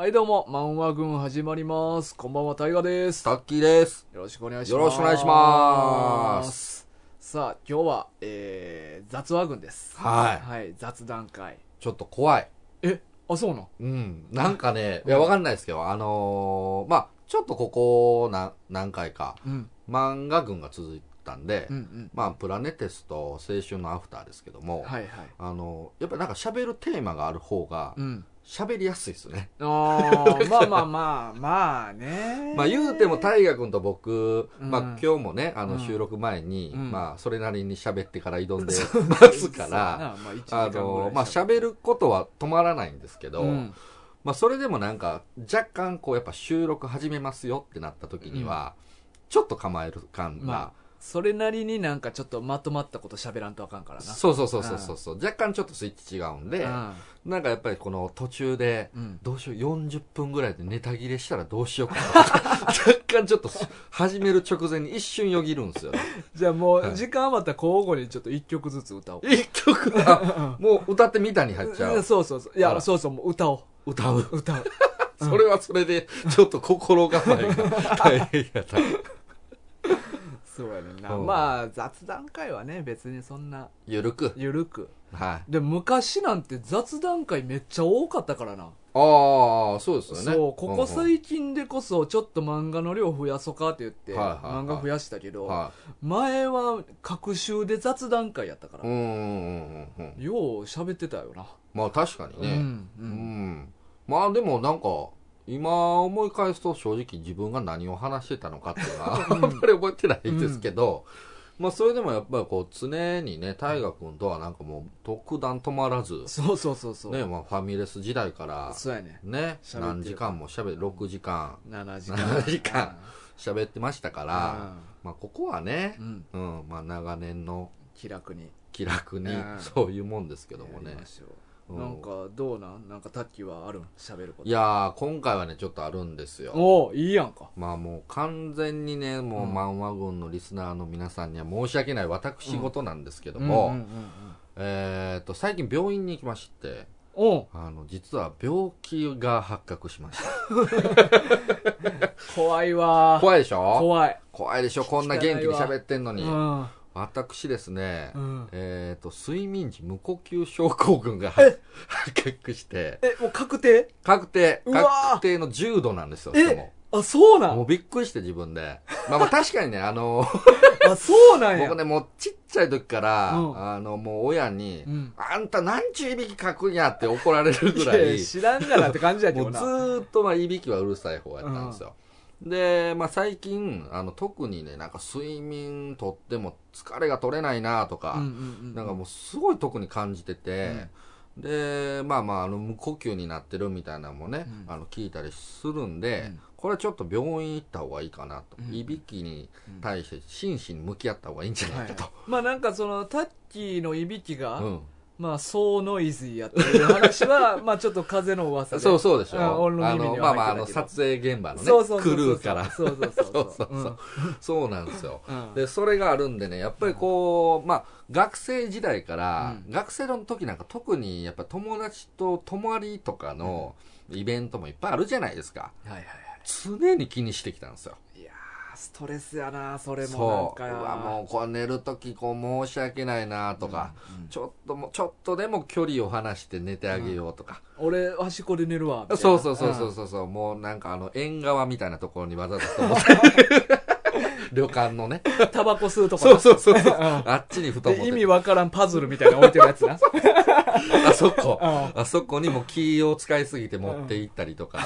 はいどうも、漫画軍始まります。こんばんは、タイガです。タッキーです。よろしくお願いします。よろしくお願いします。さあ、今日は、えー、雑話軍です。はいはい、雑談会。ちょっと怖い。え、あ、そうなんうん。なんかね、いや、わかんないですけど、あのーまあ、ちょっとここな、何回か、うん。漫画群が続いたんで、うんうん。まあ、プラネテスと青春のアフターですけども、はいはい。あのーやっぱなんか喋るテーマがある方がう、ん。喋りやすいですね。あー、まあまあまあ、まあね。まあ、言うても大河君と僕、うん。まあ、今日もね、あの、うん。収録前に、うん。まあ、それなりに喋ってから挑んで ます。から、あ、1時間あぐらいの、まあ、喋る。ことは止まらないんですけど、うん。まあ、それでもなんか、若干こう、やっぱ収録始めますよってなった時には、ちょっと構える感が、まあ、それなりになんかちょっとまとまったこと喋らんとあかんからな。そうそうそうそうそうそう、若干ちょっとスイッチ違うんで、うんなんかやっぱりこの途中で、うん。どうしよう、40分ぐらいでネタ切れしたらどうしようかなとか 若干ちょっと始める直前に一瞬よぎるんですよね。じゃあもう、はい時間余ったら交互にちょっと一曲ずつ歌おう。一曲は、もう歌ってみたに入っちゃう。そうそうそう。いや、そうそう、もう歌おう。歌う。歌う。それはそれで、ちょっと心構えが大変やった。そうやねんな。うんまあ、雑談会はね、別にそんな、ゆるく。ゆるく。はい。で、昔なんて雑談会めっちゃ多かったからな。ああ、そうですよね。そう、ここうんうん最近でこそ、ちょっと漫画の量増やそうかって言って、はいはいはい漫画増やしたけど、は前は各週で雑談会やったから、い。うんうんうんうん。よう喋ってたよな。まあ確かにね。うんううんん。まあでもなんか、今思い返すと正直自分が何を話してたのかっていうのは、あんまり覚えてないんですけど、まあそれでもやっぱりこう常にね、大河君とはなんかもう特段止まらず、そうそうそうそう。ね、まあファミレス時代から、そうやね。ね、何時間も喋る、6時間7時間。7時間喋ってましたから、うまあここはねん、う、ん。うん、まあ長年の気楽に。気楽にうんそういうもんですけどもねなんかどうなん？なんかタッキーはあるん？喋ること。いやー、今回はね、ちょっとあるんですよ。おおいいやんか。まあもう完全にね、もううん漫画軍のリスナーの皆さんには申し訳ない。私事なんですけどうんも、えーっと、最近病院に行きまして、おう。あの、実は病気が発覚しました。怖いわ怖いでしょ？怖い。怖いでしょ？こんな元気に喋ってんのに。うん私ですね、うん。えーっと、睡眠時無呼吸症候群が発覚して、えもう確定？確定、確定の重度なんですよ、しかも。えあそうなもうんびっくりして自分で。まあまあ確かにね、あの、あそうなんや。僕ね、もうちっちゃい時から、うん。あの、もう親に、うん。あんた何ちゅういびきかくんやって怒られるぐらい、いや知らんがなって感じやけもうずどなーっとまあいびきはうるさい方やったんですよ。で、まあ最近、あの、特にね、なんか睡眠とっても疲れが取れないなとか、うんうんうんなんかもうすごい特に感じてて、で、まあまあ、あの、無呼吸になってるみたいなのもね、うんあの、聞いたりするんで、うんこれはちょっと病院行った方がいいかなと。うんいびきに対して真摯に向き合った方がいいんじゃないかと。まあなんかそのタッキーのいびきが、うん。まあソーノイズーやっていう話は まあちょっと風の噂でそうそうでしょ。うん俺のあの、耳にはまあまあ、あの、撮影現場のね、そうそうそうそうクルーから。そうそうそうそう そうそうそうなんですよ。うんで、それがあるんでね、やっぱりこう、まあ、学生時代から、うん学生の時なんか特にやっぱ友達と泊まりとかのイベントもいっぱいあるじゃないですか。はいはいは常に気にしてきたんですよ。ストレスやなそれもなんそう。かうわ、もうこう寝る時こう申し訳ないなとか、うんうんちょっとも、ちょっとでも距離を離して寝てあげようとか。俺端っこで寝るわそうそうそうそうそうそう、もうなんかあの、縁側みたいなところにわざとと思って。旅館のね。うんタバコ吸うとかそうそうそうそう。んあっちに布団持ってで意味わからんパズルみたいなの置いてるやつな あそこ。うんあそこにもキーを使いすぎて持って行ったりとか。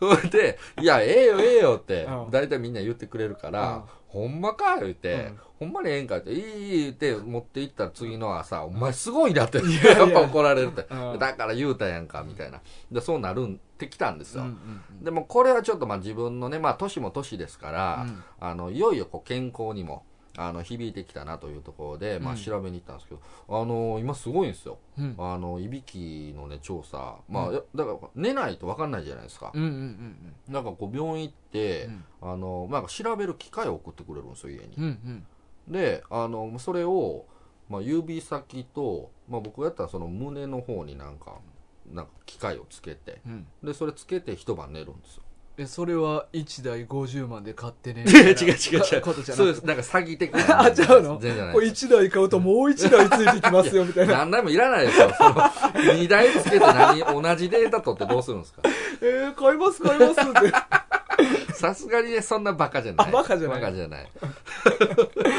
そ れで、いや、ええよ、ええよってう、ん。大体みんな言ってくれるから、ほんまか言って、うん。ほんまにええんかって、いいいいって持って行ったら次の朝、お前すごいなって、やっぱ怒られるって。うん。だから言うたやんか、みたいな。で、そうなるんってきたんですよ。でもこれはちょっとまあ自分のね、まあ年も年ですから、うん。あの、いよいよこう健康にも、あの、響いてきたなというところで、まあうん調べに行ったんですけど、あの、今すごいんですよ。うんあの、いびきのね、調査。まあ、うんだから寝ないと分かんないじゃないですか。うんうんうんなんかこう病院行って、うんあの、なんか調べる機械を送ってくれるんですよ、家に。うんうんで、あの、それを、まあ指先と、まあ僕やったらその胸の方になんか、なんか機械をつけてうんでそれつけて一晩寝るんですよえそれは1台50万で買ってね違う違う違う。そうです。なんか詐欺的な。あちゃうの？これ全然ないです。1台買うともう1台ついてきますよみたいな。何台もいらないですよ。その2台つけて何同じデータ取ってどうするんですか？えー、買います買いますってさすがにね、そんなバカじゃない。あバカじゃない。バカじゃない。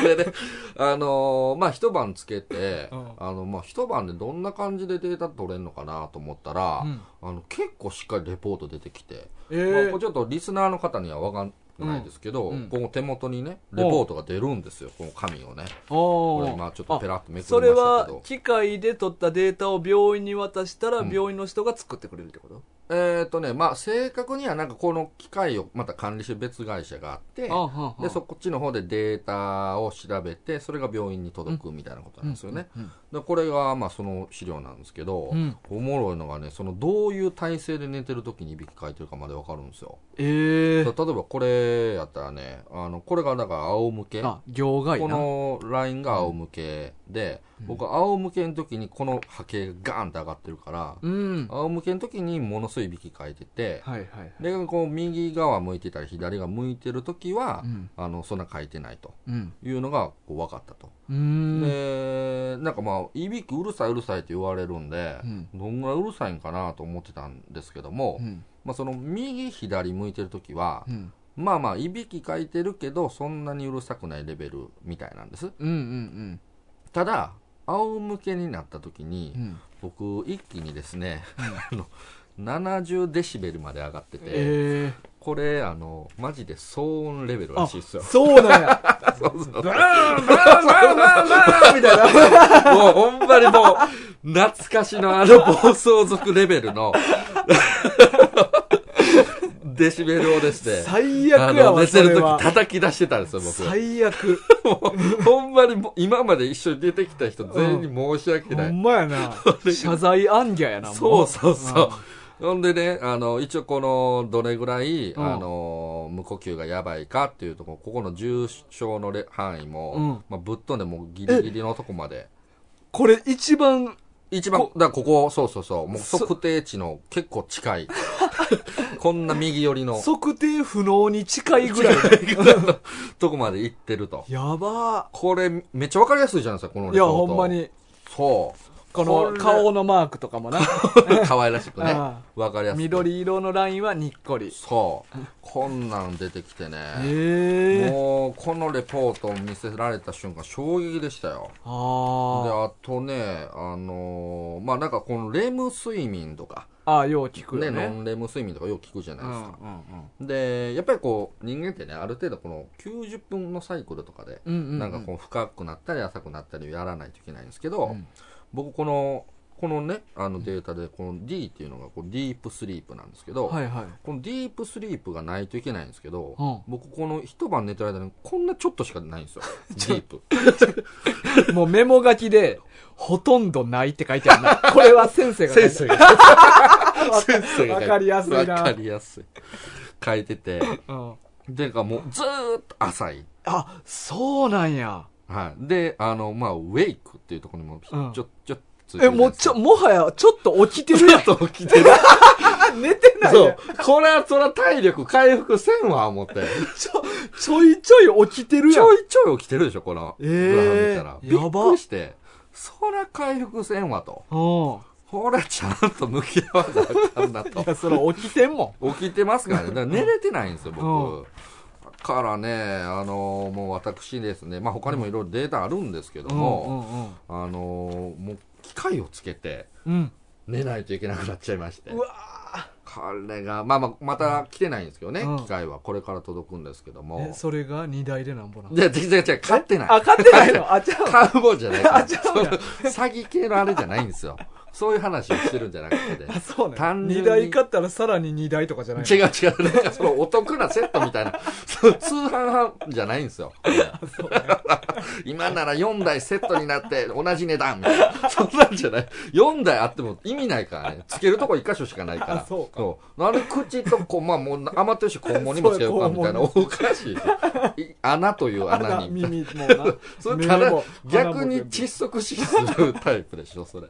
でね、あのーまあ、一晩つけて、うん。あの、まあ、一晩でどんな感じでデータ取れるのかなと思ったら、うん。あの、結構しっかりレポート出てきて、えまあ、ーこれちょっとリスナーの方にはわかんないですけど、うん。うんこの手元にね、レポートが出るんですよ、この紙をね。これ今ちょっとペラッとめくりましたそれけど。は機械で取ったデータを病院に渡したらうん。病院の人が作ってくれるってこと、えっ、とね、まあ、正確にはなんかこの機械をまた管理してる別会社があって、あはんはんでそこっちの方でデータを調べてそれが病院に届くみたいなことなんですよね、うんでこれがまあその資料なんですけど、うん。おもろいのがねそのどういう体勢で寝てる時にいびきかいてるかまでわかるんですよ、ええ例えばこれやったらねあのこれがだから仰向け。あ行外こなのラインが仰向けで、うん。僕は仰向けの時にこの波形がガーンって上がってるから、うん。仰向けの時にものすごいいびきかいてて、はいはいはい。でこう右側向いてたり左側向いてる時は、うん。あのそんな書いてないと。うん。いうのがこう分かったと、うーん。でなんかまあいびきうるさいうるさいって言われるんで、うん。どんぐらいうるさいんかなと思ってたんですけども、うん。まあ、その右左向いてる時は、うん。まあまあいびきかいてるけどそんなにうるさくないレベルみたいなんです。うんうんただ仰向けになった時に、うん。僕一気にですね、あの70デシベルまで上がってて、ええこれあのマジで騒音レベルらしいですよ。そうなんや。そうそう。バーンバーンバーンバーンバーンみたいなもうほんまにもう、懐かしのあの暴走族レベルの、デシベルをですね、最悪やわ寝てる時叩き出してたんですよ、僕。最悪。ほんまにもう今まで一緒に出てきた人全員に申し訳ない。ほんまやな。謝罪暗ギャやなもそうそうそう。ほんでね、あの、一応この、どれぐらい、うん。あの、無呼吸がやばいかっていうところ、ここの重症のれ範囲も、うん。まあ、ぶっ飛んでもうギリギリのとこまで。これ一番一番、だこここ、そうそうそう、もうそ測定値の結構近い。こんな右寄りの測定不能に近いぐらい とこまで行ってると。やばこれ、めっちゃわかりやすいじゃないですか、このいやレポートほんま。にそここれの顔のマークとかもなう。可愛らしくね。あわかりやすい。緑色のラインはにっこりそう。こんなん出てきてね。もう、このレポートを見せられた瞬間、衝撃でしたよ。で、ああとね、あのーまあなんかこのレム睡眠とか、あああよう聞くね、よねノンレム睡眠とかよく聞くじゃないですか。うで、やっぱりこう、人間ってね、ある程度この90分のサイクルとかで、なんかこう深くなったり浅くなったりやらないといけないんですけど、うん僕この、このね、あのデータで、この D っていうのがこうディープスリープなんですけど、はいはい。このディープスリープがないといけないんですけど、うん。僕この一晩寝てる間にこんなちょっとしかないんですよ。ディープ。もうメモ書きでほとんどないって書いてあるな。これは先生が先生が。先生がわかりやすいな。わかりやすい。書いてて、うん。でかもうずーっと浅い。あそうなんやはい。で、あの、まあ、ウェイクっていうところにも、ちうんょ、ちょ、ついてるえもうちょもはやちょっと起きてるやんちょっと起きてる。あ 寝てないそう。これは、そら体力回復せんわ、思って。ちょちょいちょい起きてるちやんょいちょい起きてるでしょ、この。えーグラフ見たら。びやばっくりして。そら回復せんわと。うんこれちゃんと向き合わなあかんなとい。やそれ起きてんも 起きてますからね。だから寝れてないんですよ、う僕。だからね、あのもう私ですね、まあ他にもいろいろデータあるんですけどんも、うんあのもう機械をつけてうんうん寝ないといけなくなっちゃいましてう。わこれが、まあまあ、また来てないんですけどね、うん機械は。これから届くんですけどーもえ。それが2台でなんぼなのじゃあ、違う違う買ってない。あ買ってないの？あちゃう買うもんじゃない。あちゃう詐欺系のあれじゃないんですよ。そういう話をしてるんじゃなくて。あそうね単純に2台買ったらさらに2台とかじゃないの違う違う。なんかそのお得なセットみたいな、そう通販販じゃないんですよ。今なら4台セットになって同じ値段みたいな。そんなんじゃない。4台あっても意味ないからね。つけるとこ1箇所しかないから。あそうかう。なんで口とこう、まあもう余ってるし肛門にもつけようかみたいな。おそうかしい穴という穴に。耳もなそれ逆に窒息死するタイプでしょ、それ。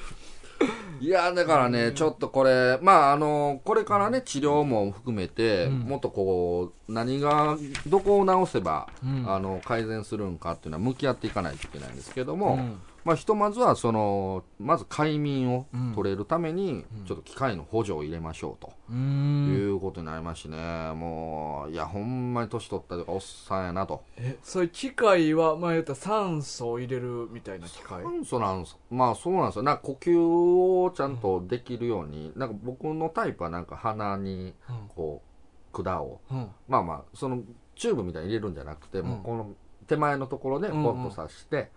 いや、だからね、ちょっとこれ、まあ、あの、これからね、治療も含めて、うん。もっとこう、何が、どこを直せば、うん。あの、改善するんかっていうのは向き合っていかないといけないんですけども、うんまあ、ひとまずは、その、まず快眠をうん。取れるためにうん、ちょっと機械の補助を入れましょうと。いうことになりましてね、もう、いや、ほんまに年取ったとか、おっさんやなと。えそういう機械はまあ言ったら酸素を入れるみたいな機械？酸素なんです。まあそうなんですよ。なんか呼吸をちゃんとできるように、なんか僕のタイプはなんか鼻に、こう、管を、うん。まあまあ、その、チューブみたいに入れるんじゃなくて、もうこの手前のところでポうんうんンと刺して、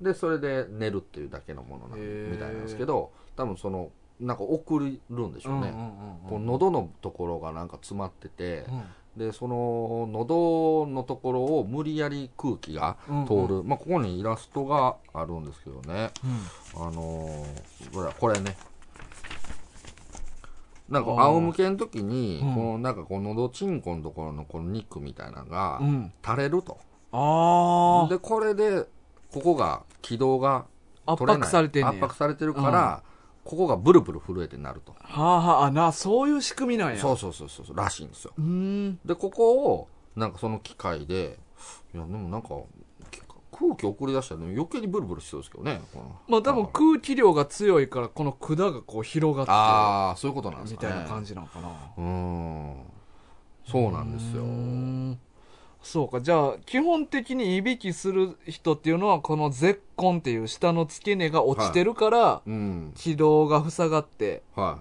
で、それで寝るっていうだけのものなみたいなんですけど、多分その、なんか送るんでしょうね。こううん喉のところがなんか詰まってて、うん。でその喉のところを無理やり空気がうん通る、まあ、ここにイラストがあるんですけどね。うん。あのーこれこれね。なんか仰向けの時に、うん。このなんかこの喉チンコのところのこの肉みたいなのがうん。垂れると、あでこれでここが気道があ圧迫されて圧迫されてるから、ここがブルブル震えてなると。あはああなそういう仕組みなんや。そうそうそうそうらしいんですよ。でここをなんかその機械でいやでもなんかき空気送り出したら、ね、余計にブルブルしそうですけどねまあ多分空気量が強いからこの管がこう広がってああそういうことなんですかね。みたいな感じなのかな。うーん。そうなんですよ。うーんそうか。じゃあ基本的にいびきする人っていうのはこの絶根っていう下の付け根が落ちてるからうん。気道が塞がっては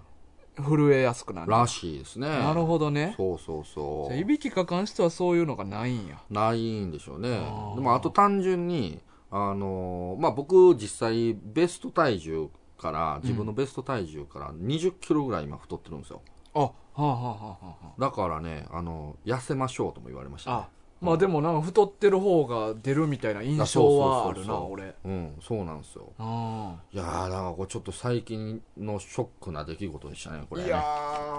震えやすくないる。らしいですね。なるほどね。そうそうそじゃあいうびきかかん人はそういうのがないんや。ないんでしょうね。でもあと単純にあのーまあ僕実際ベスト体重から自分のベスト体重から20キロぐらい今太ってるんですよ。あはあはあはあはあだからねあの痩せましょうとも言われましたね。あまあでもなんか太ってる方が出るみたいな印象はあるな俺。うんそうなんですよ。あいやーなんかこれちょっと最近のショックな出来事でしたねこれね。いや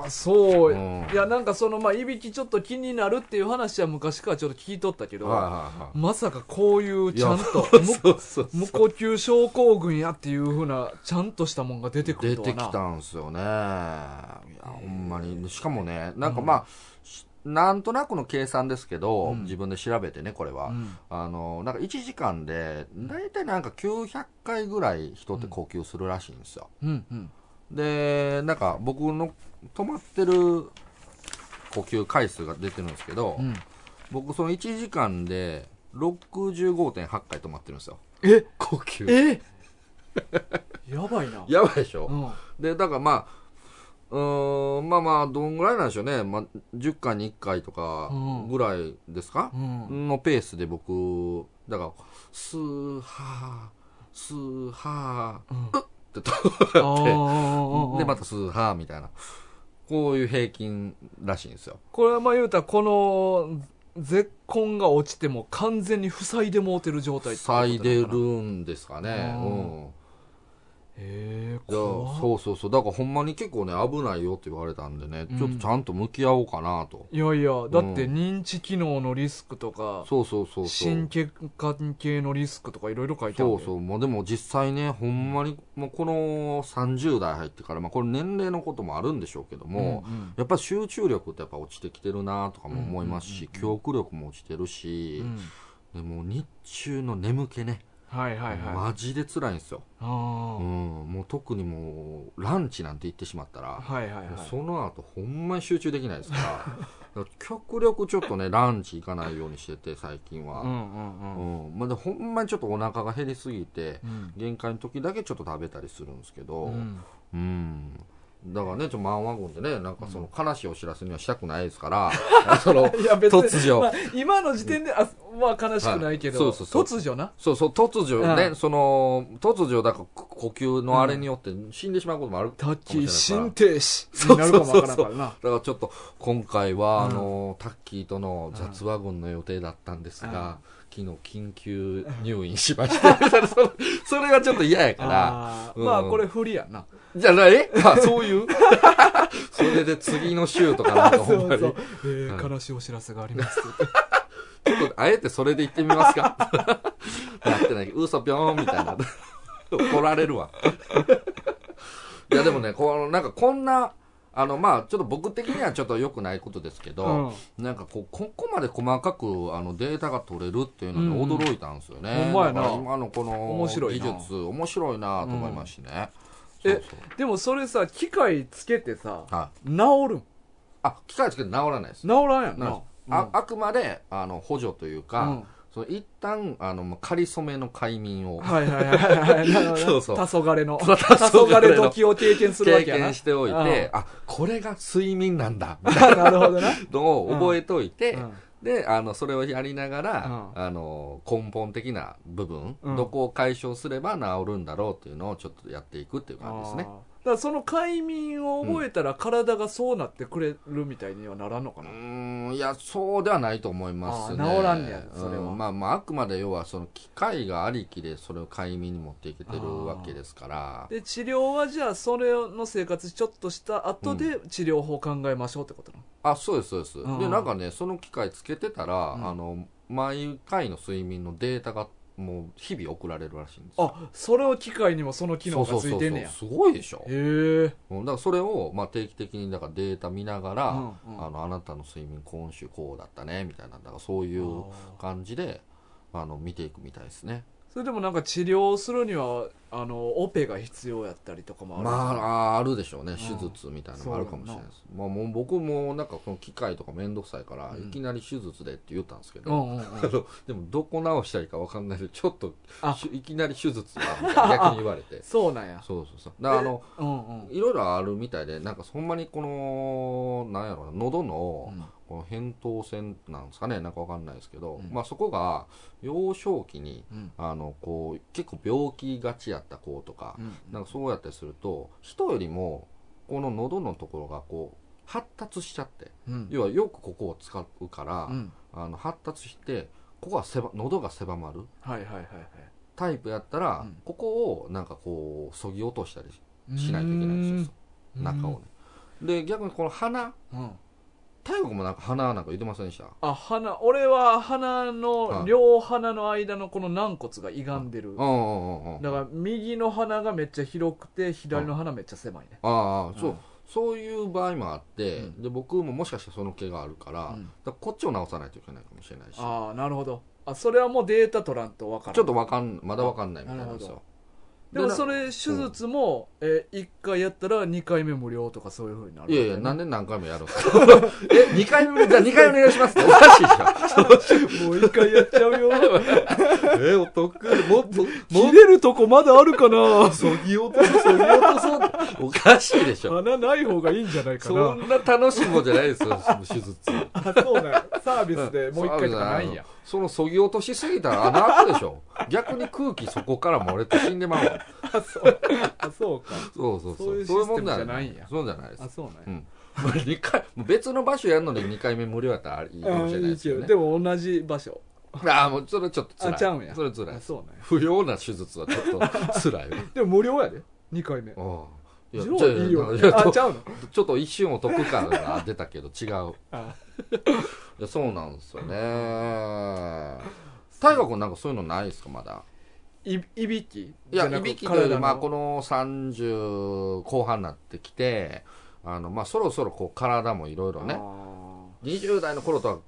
ーそう、うん。いやなんかそのまあいびきちょっと気になるっていう話は昔からちょっと聞いとったけど、はいはいはい。まさかこういうちゃんと無呼吸症候群やっていうふうなちゃんとしたもんが出てくる出てとはな。きたんすよね。いやほんまに。しかもねなんかまあ、しなんとなくの計算ですけど、うん。自分で調べてねこれは、うん。あのなんか1時間で大体なんか900回ぐらい人って呼吸するらしいんですよ、うんうん。でなんか僕の止まってる呼吸回数が出てるんですけど、うん。僕その1時間で65.8回止まってるんですよ。え？呼吸。え？やばいな。やばいでしょ、うん。でだからまあうーんまあまあどんぐらいなんでしょうね、まあ、10回に1回とかうん。ぐらいですか？う、ん。のペースで僕だからスーハースーハうん。ーってとあー。でまたスーハーみたいな。こういう平均らしいんですよ。これはまあ言うたらこの絶根が落ちても完全に塞いでもうてる状態塞いでるんですかね。うんへえそうそうそう。だからほんまに結構ね危ないよって言われたんでね、うん。ちょっとちゃんと向き合おうかなと。いやいやだってうん認知機能のリスクとかそうそうそうそう。心血管系のリスクとかいろいろ書いてあるそうそう。もうでも実際ねほんまにもうこの30代入ってから、まあ、これ年齢のこともあるんでしょうけども、うんうん。やっぱり集中力ってやっぱ落ちてきてるなとかも思いますし、記憶力も落ちてるしう、ん。でも日中の眠気ね、はいはいはい。マジで辛いんですよ、あうん、ーもう特にもうランチなんて行ってしまったら、はいはいはい。その後ほんまに集中できないですからだから。極力ちょっとねランチ行かないようにしてて最近は、うんうんうん。うん。まあ、でほんまにちょっとお腹が減りすぎてうん。限界の時だけちょっと食べたりするんですけどうん。うん、だからねちょっとマンワゴンでねなんかその悲しいお知らせにはしたくないですから、その突如。まあ今の時点であまあ悲しくないけど、はい。そうそう突如な。そうそう突如ね、うん。その突如だから呼吸のあれによって死んでしまうこともあるかもタッしれないキー心から停止になるかもわからんからな。だからちょっと今回は、うん。あのタッキーとの雑ワゴンの予定だったんですが、昨日緊急入院しました それがちょっと嫌やから。うんまあこれ不利やなじゃあえあそういう？それで次の週とかなんかほんまに。そうそう、えーはい悲しいお知らせがあります。ちょっとあえてそれで言ってみますか。なってない嘘ぴょーんみたいな。怒られるわ。いやでもねこのなんかこんなあのまあちょっと僕的にはちょっと良くないことですけど、なんかこうここまで細かくあのデータが取れるっていうのにうん。驚いたんですよね、ほんまやな。今のこの面白いな。技術面白いなと思いますしね、うんそうそう。でもそれさ機械つけてさはい、治るん？あ機械つけて治らないです。治らんやんな。なああくまであの補助というか、うん。その一旦あのまあ仮初めの快眠をはいはいはいはい。そうそう。黄昏の。黄昏時を経験するわ経けやな験しておいうん。てあこれが睡眠なんだ。みたいなるほどな。な のを覚えておいて、うんであのそれをやりながら、うあの根本的な部分、うん。どこを解消すれば治るんだろうっていうのをちょっとやっていくっていう感じですねからその快眠を覚えたら体がそうなってくれるみたいにはならんのかうな、ーんいやそうではないと思いますね。治らんねやそれは。うんまあまああくまで要はその機械がありきでそれを快眠に持っていけてるわけですから。で治療はじゃあそれの生活ちょっとした後で治療法考えましょうってことなの、あそうですそうです、うん。でなんかねその機械つけてたら、うん。あの毎回の睡眠のデータがもう日々送られるらしいんですよ。あそれを機械にもその機能がついてんねや。すごいでしょ。へえ。うんだからそれを、まあ、定期的にだからデータ見ながら、うんうん。あのあなたの睡眠今週こうだったねみたいなだからそういう感じであの見ていくみたいですねそれでもなんか治療するにはあのオペが必要やったりとかもあるまああるでしょうね。うん。手術みたいなのもあるかもしれないです、まあ、もう僕もなんかこの機械とか面倒くさいから、うん。いきなり手術でって言ったんですけど、うんうんうん でもどこ直したらいいか分かんないでちょっといきなり手術だみたいな逆に言われて。そうなんや。そうそうそう。だからあのうんうん。いろいろあるみたいでなんかほんまにこのなんやろうな喉のうんこの扁桃腺なんですかねなんかわかんないですけど、うん。まあそこが幼少期にうん。あのこう結構病気がちやった子とか、うん。なんかそうやったりすると人よりもこの喉のところがこう発達しちゃってうん。要はよくここを使うから、うん。あの発達してここが狭喉が狭まるはいはいはいはい。タイプやったら、うん。ここをなんかこうそぎ落としたりしないといけないんですようん。中をね。で逆にこの鼻うん太国もなんか鼻なんか言ってませんでした？あ鼻俺は鼻の、はい。両鼻の間のこの軟骨が歪んでる、だから右の鼻がめっちゃ広くて左の鼻めっちゃ狭いね、ああそう、うん。そう。いう場合もあって、うん。で僕ももしかしたらその毛があるから,、うん。らこっちを直さないといけないかもしれないし。ああなるほど。あそれはもうデータ取らんと分からん。ちょっとわかんまだわかんないみたいなんですよでもなそれ手術も、え1回やったら2回目無料とかそういうふうになるいやいや、なんでで何回もやるんですか。え、2回目、じゃあ2回お願いします。っておかしいじゃん。もう1回やっちゃうよ。え、お得。もっと、切れるとこまだあるかな。そぎ落とす、そぎ落とそう。おかしいでしょ。鼻ない方がいいんじゃないかそなんな楽しいもんじゃないですよ、手術。あそうなサービスでもう1回とかないん。やそのそぎ落としすぎたら穴開くでしょ。逆に空気そこから漏れて死んでまうわ。あそう。あそうか。そうそうそう。そういうシステムじゃないんや。そうじゃないです。あ。そうなんや、うん。まあ二回、別の場所やるのに2回目無料やったらいいかもしれないですね。で。も同じ場所。ああ、もうそれちょっと辛い。あちゃうんや。それ辛いあ。そうなんや。不要な手術はちょっと辛いわ。でも無料やで。2回目。ああいやじゃいいよ。ちょあちゃうの？ちょっと一瞬お得感が出たけど違う。あいやそうなんですよね。大河君なんかそういうのないですかまだ？いいびき？いやいびきというよりまあこのの30後半になってきてあのまあそろそろこう体もいろいろねあ20代の頃とは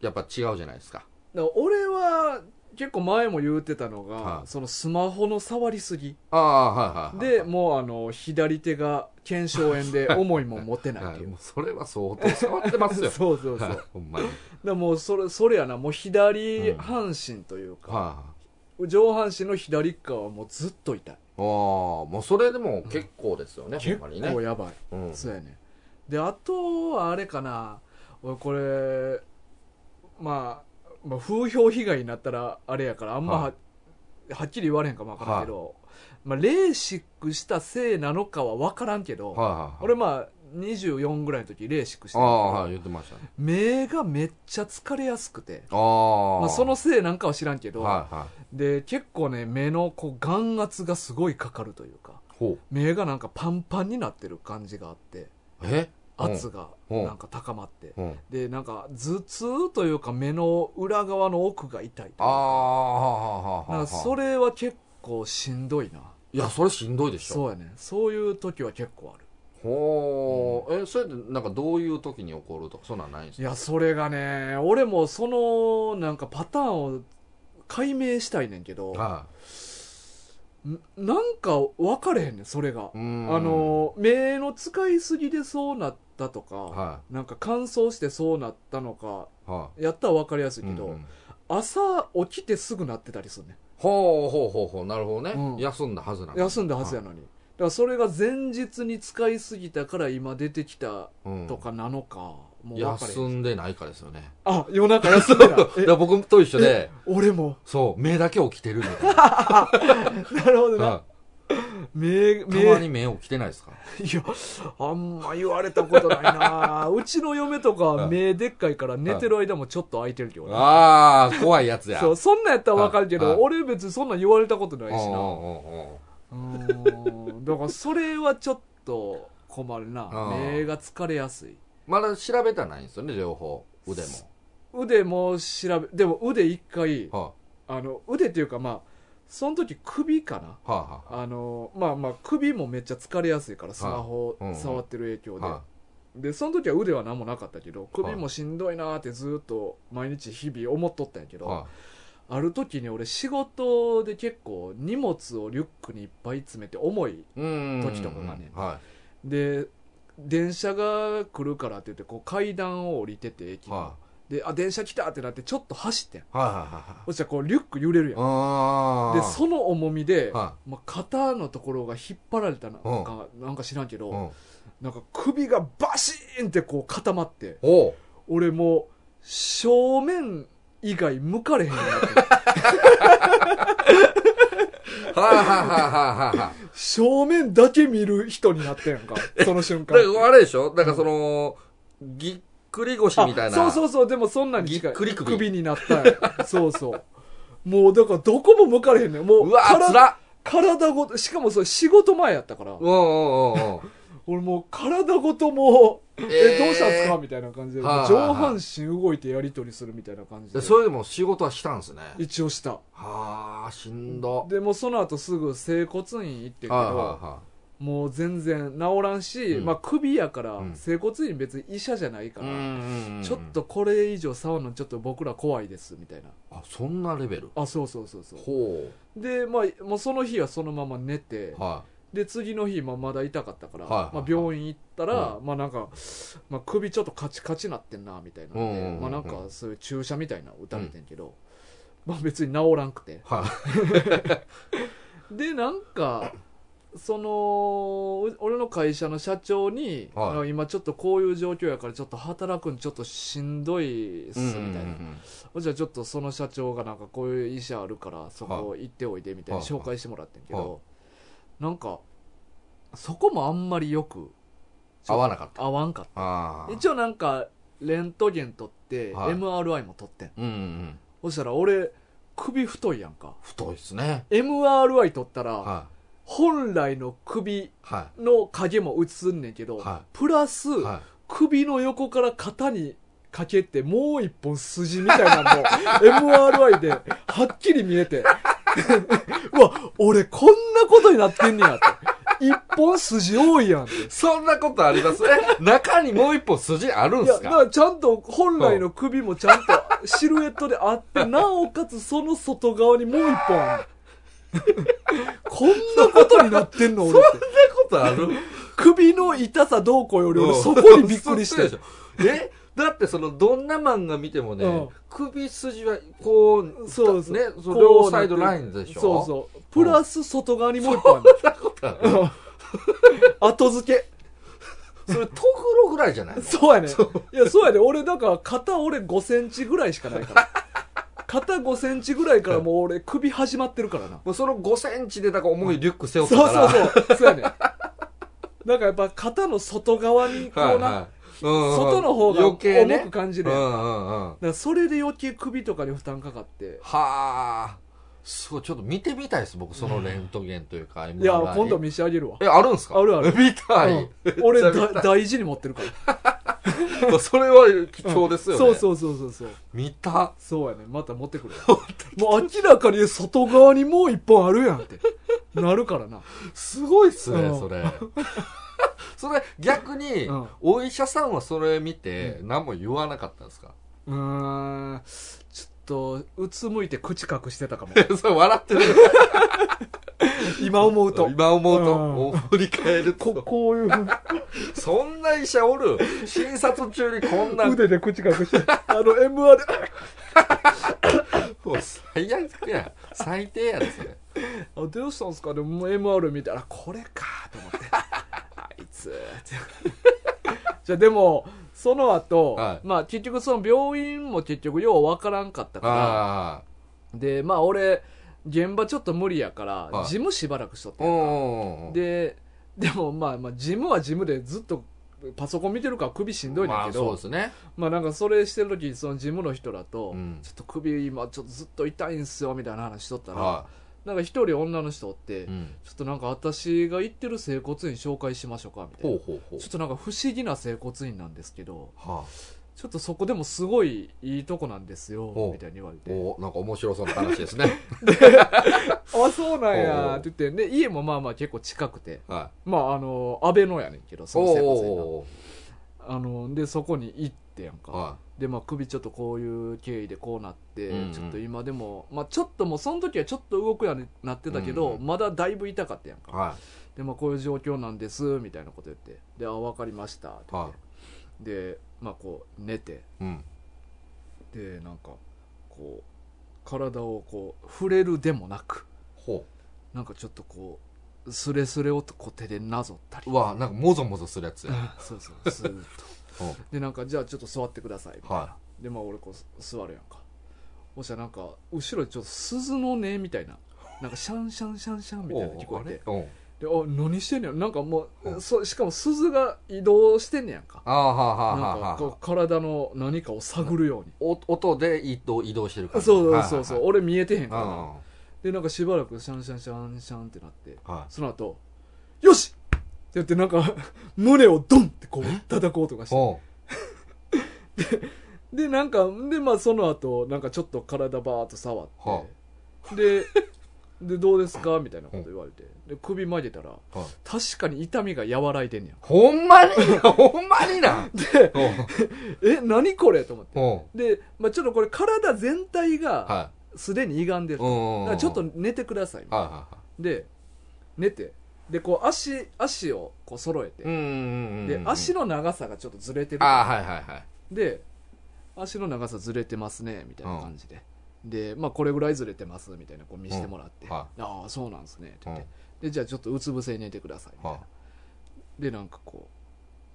やっぱ違うじゃないですか。から俺は結構前も言うてたのが、はい。そのスマホの触りすぎ。ああはいはいはいでもうあの左手が腱鞘炎で重いもん持てないっていう。はい。それは相当触ってますよ。そうそうそう、ほんまに。らもうそれそれやな。もう左うん半身というか、は上半身の左側はもうずっと痛い、いああもうそれでも結構ですよね、結ほんまにね。構やばい、うん。そうやね。であとはあれかな。俺これまあまあ、風評被害になったらあれやからあんまは,、ははっきり言われへんかもわからんけど、まあ、レーシックしたせいなのかは分からんけど、はいはいはい。俺まあ24ぐらいの時レーシックしてああはい言ってましたね。目がめっちゃ疲れやすくて。ああ。まあ、そのせいなんかは知らんけど、はいはい。で結構ね目のこう眼圧がすごいかかるというかほう。目がなんかパンパンになってる感じがあってえ？圧がうん。なんか高まって。うん。でなんか頭痛というか目の裏側の奥が痛いあか。あそれは結構しんどいな。いやそれしんどいでしょ。そうやね。そういう時は結構あるほう、えそれってなんかどういう時に起こるとかそんなんないんですか？いやそれがね俺もそのなんかパターンを解明したいねんけどはんなんか分かれへんねんそれが。い、うん。あの目の使いすぎでそうなったとか、はなんか乾燥してそうなったのかい。はやったら分かりやすいいけど、うんうん。朝起きてすぐなってたりするねほうほうほうほうなるほどね、うん。休んだはずなの休んだはずやのに、だからそれが前日に使いすぎたから今出てきたうん。とかなのか、もう分かれへ休んんでないかですよねあ夜中休んでない。だから僕と一緒で俺も。そう目だけ起きてるみたいな、なるほどな、は目いたま目に目起きてないですか？いやあんま言われたことないな。うちの嫁とかは目でっかいから寝てる間もちょっと開いてるけどねああ怖いやつや。そうそんなんやったら分かるけど、はい俺別にそんなん言われたことないしな。うんうんうんうん。だからそれはちょっと困るな。うん目が疲れやすい。まだ調べたらないんですよね両方腕も。腕も調べでも腕一回はあ。の腕っていうかまあその時首かな。あ、はあはあ。のまあまあ首もめっちゃ疲れやすいからスマホ触ってる影響で、あ。はでその時は腕は何もなかったけど首もしんどいなーってずっと毎日日々思っとったんやけど、あはある時に俺仕事で結構荷物をリュックにいっぱい詰めて重い時とかがね。はで電車が来るからって言ってこう階段を降りてて駅の、い。はであ電車来たってなってちょっと走ってん。いはいはいはい。そしたらこうリュック揺れるやん。あでその重みで、はまあ、肩のところが引っ張られたのか、なんか知らんけど、うん。なんか首がバシーンってこう固まって俺もう正面以外向かれへんはいはいはいはいはい正面だけ見る人になったやんか。その瞬間。あれでしょ？だからそのぎっくり腰みたいな。あそうそうそう。でもそんなに近い。ぎっくり首。になったんや。そうそう。もうだからどこも向かれへんねん。もううわ体つらっ。体ごとしかもそれ仕事前やったから。うんうんうんうん俺もう体ごともうええーどうしたんすか？みたいな感じではいはいはい。上半身動いてやり取りするみたいな感じで。でそれでも仕事はしたんですね。一応した。はあしんど。でもうその後すぐ整骨院行ってんけど、はいはいはもう全然治らんし、うん。まあ首やから、うん。整骨院別に医者じゃないから、いうんちょっとこれ以上触るのちょっと僕ら怖いですみたいな。あそんなレベル？あそうそうそうそう。ほでまあもうその日はそのまま寝てうはで次の日、まあ、まだ痛かったから、はいはいはい。まあ、病院行ったら、はまあなんか、まあ、首ちょっとカチカチなってんなみたいなんで、うんうんうんうん。まあなんかそういう注射みたいなの打たれてんけど、まあ別に治らんくて。いはい。でなんかそのう俺の会社の社長に、はい。あ今ちょっとこういう状況やからちょっと働くんちょっとしんどいっすみたいな、じゃあちょっとその社長がなんかこういう医者あるからそこ行っておいでみたいなはい。紹介してもらってんけはどなんかそこもあんまりよく合わなかった。合わんかった。一応なんかレントゲン取ってはい。MRI も取ってんうんうんうん。そしたら俺首太いやんか。太いっすね。MRI 取ったらは本来の首の影も映んねんけど、はプラス、首の横から肩にかけてもう一本筋みたいなのも MRI ではっきり見えて うわ俺こんなことになってんねやって。一本筋多いやんって。そんなことあります？え中にもう一本筋あるんいやすかだからちゃんと本来の首もちゃんとシルエットであって なおかつその外側にもう一本ある。こんなことになってんの俺って。そんなことある？首の痛さどうこうより俺うん。そこにびっくりして。そうでしょ。えだってそのどんな漫画見てもね、うん。首筋はこうそうそう。ねそ両サイドラインでしょ？そうそう。プラス外側にもう一本ある。後付け。それトグロぐらいじゃない？そうやね。いやそうやね。俺だから肩俺5センチぐらいしかないから。肩5センチぐらいからもう俺首始まってるからな。もうその5センチでだから重いリュック背負ってそうたら。そうそうそう。やね。なんかやっぱ肩の外側にこうな、はいはい。うんうん外の方が重く感じるやん、だかそれで余計首とかに負担かかって。はあ。すごいちょっと見てみたいです僕そのレントゲンというか、いや今度見してあげるわ。えあるんですか？あるある。見たい、うん。俺 大事に持ってるから。それは貴重ですよね、そうそうそうそうそう。見た？そうやね。また持ってくるわもう明らかに外側にもう一本あるやんって。なるからな。すごいっすねうん。それ それ逆に、うん。お医者さんはそれ見て何も言わなかったんですか、うーん。ちょっと、うつむいて口隠してたかも。それ笑ってる。今思うと。今思うと、うん。お振り返るこ、と。こういうそんな医者おる？診察中にこんな。腕で口隠して。あの、MR で、もう最悪や。最低やでそれ。あ、どうしたんすかでも MR 見たら、これかと思って。つ。じゃあでも、その後、はい。まあ結局その病院も結局ようわからんかったかあら、で、まあ俺、現場ちょっと無理やから、はい。事務しばらくしとっあてで、でもまあまあ、事務は事務でずっとパソコン見てるから首しんどいねんまあそうけど、ですね。まあなんかそれしてる時にその事務の人らと、うん。ちょっと首今ちょっとずっと痛いんすよみたいな話しとったら、はなんか一人女の人おって、い、うん、ちょっとなんか私が行ってる整骨院紹介しましょうかみたいな。ちょっとなんか不思議な整骨院なんですけどはちょっとそこでもすごいいいとこなんですよみたいに言われあ、て。おなんか面白そうな話ですね。あそうなんやって言って。で家もまあまあ結構近くて。はまああの安倍のやねんけどいその整骨院がおあのでそこに行ってやんか、ーはでまあ首ちょっとこういう経緯でこうなって、うんうんちょっと今でもまあちょっともうその時はちょっと動くようになってたけど、うんうんまだだいぶ痛かったやんか。い。はでまあこういう状況なんですみたいなこと言って。であ分かりましたって言って、はでまあこう寝て。いうん。でなんかこう体をこう触れるでもなく。ほなんかちょっとこうスレスレをこう手でなぞったり。ううわなんかもぞもぞするやつや。そうそうスーッと。ほでなんかじゃあちょっと座ってください。みたいな、はでまあ俺こう座るやんか。そしたらなんか後ろにちょっと鈴の音みたいな。なんかシャンシャンシャンシャンみたいなの聞こえて。であ何してんねん。なんかもううん。そしかも鈴が移動してんねやんか。ああはあはあなんかはあは体の何かを探るように。お音で移動移動してる感じ。そうそうそう俺見えてへんから。でなんかしばらくシャンシャンシャンシャンってなって。い。はその後よしやってなんか 胸をドンってこう叩こうとかして。いおう。でなんかでまあその後なんかちょっと体バーっと触って、はででどうですか？みたいなこと言われて。で首曲げたらはい確かに痛みが和らいでんねや。ほんまに？ほんまにな。でおう。え何これ？と思って。おう。で、まあ、ちょっとこれ体全体がはすでに歪んでるいうんだからちょっと寝てください。みたいなはいはいはい。で寝てでこう足足をこう揃えて、うんうんうんうんで足の長さがちょっとずれてる。ああはいはいはい。で足の長さずれてますねみたいな感じで、でまあこれぐらいずれてますみたいなこう見せてもらって、うん。はあ。あそうなんですねって言って、うん。でじゃあちょっとうつ伏せに寝てくださいみたいな、はでなんかこう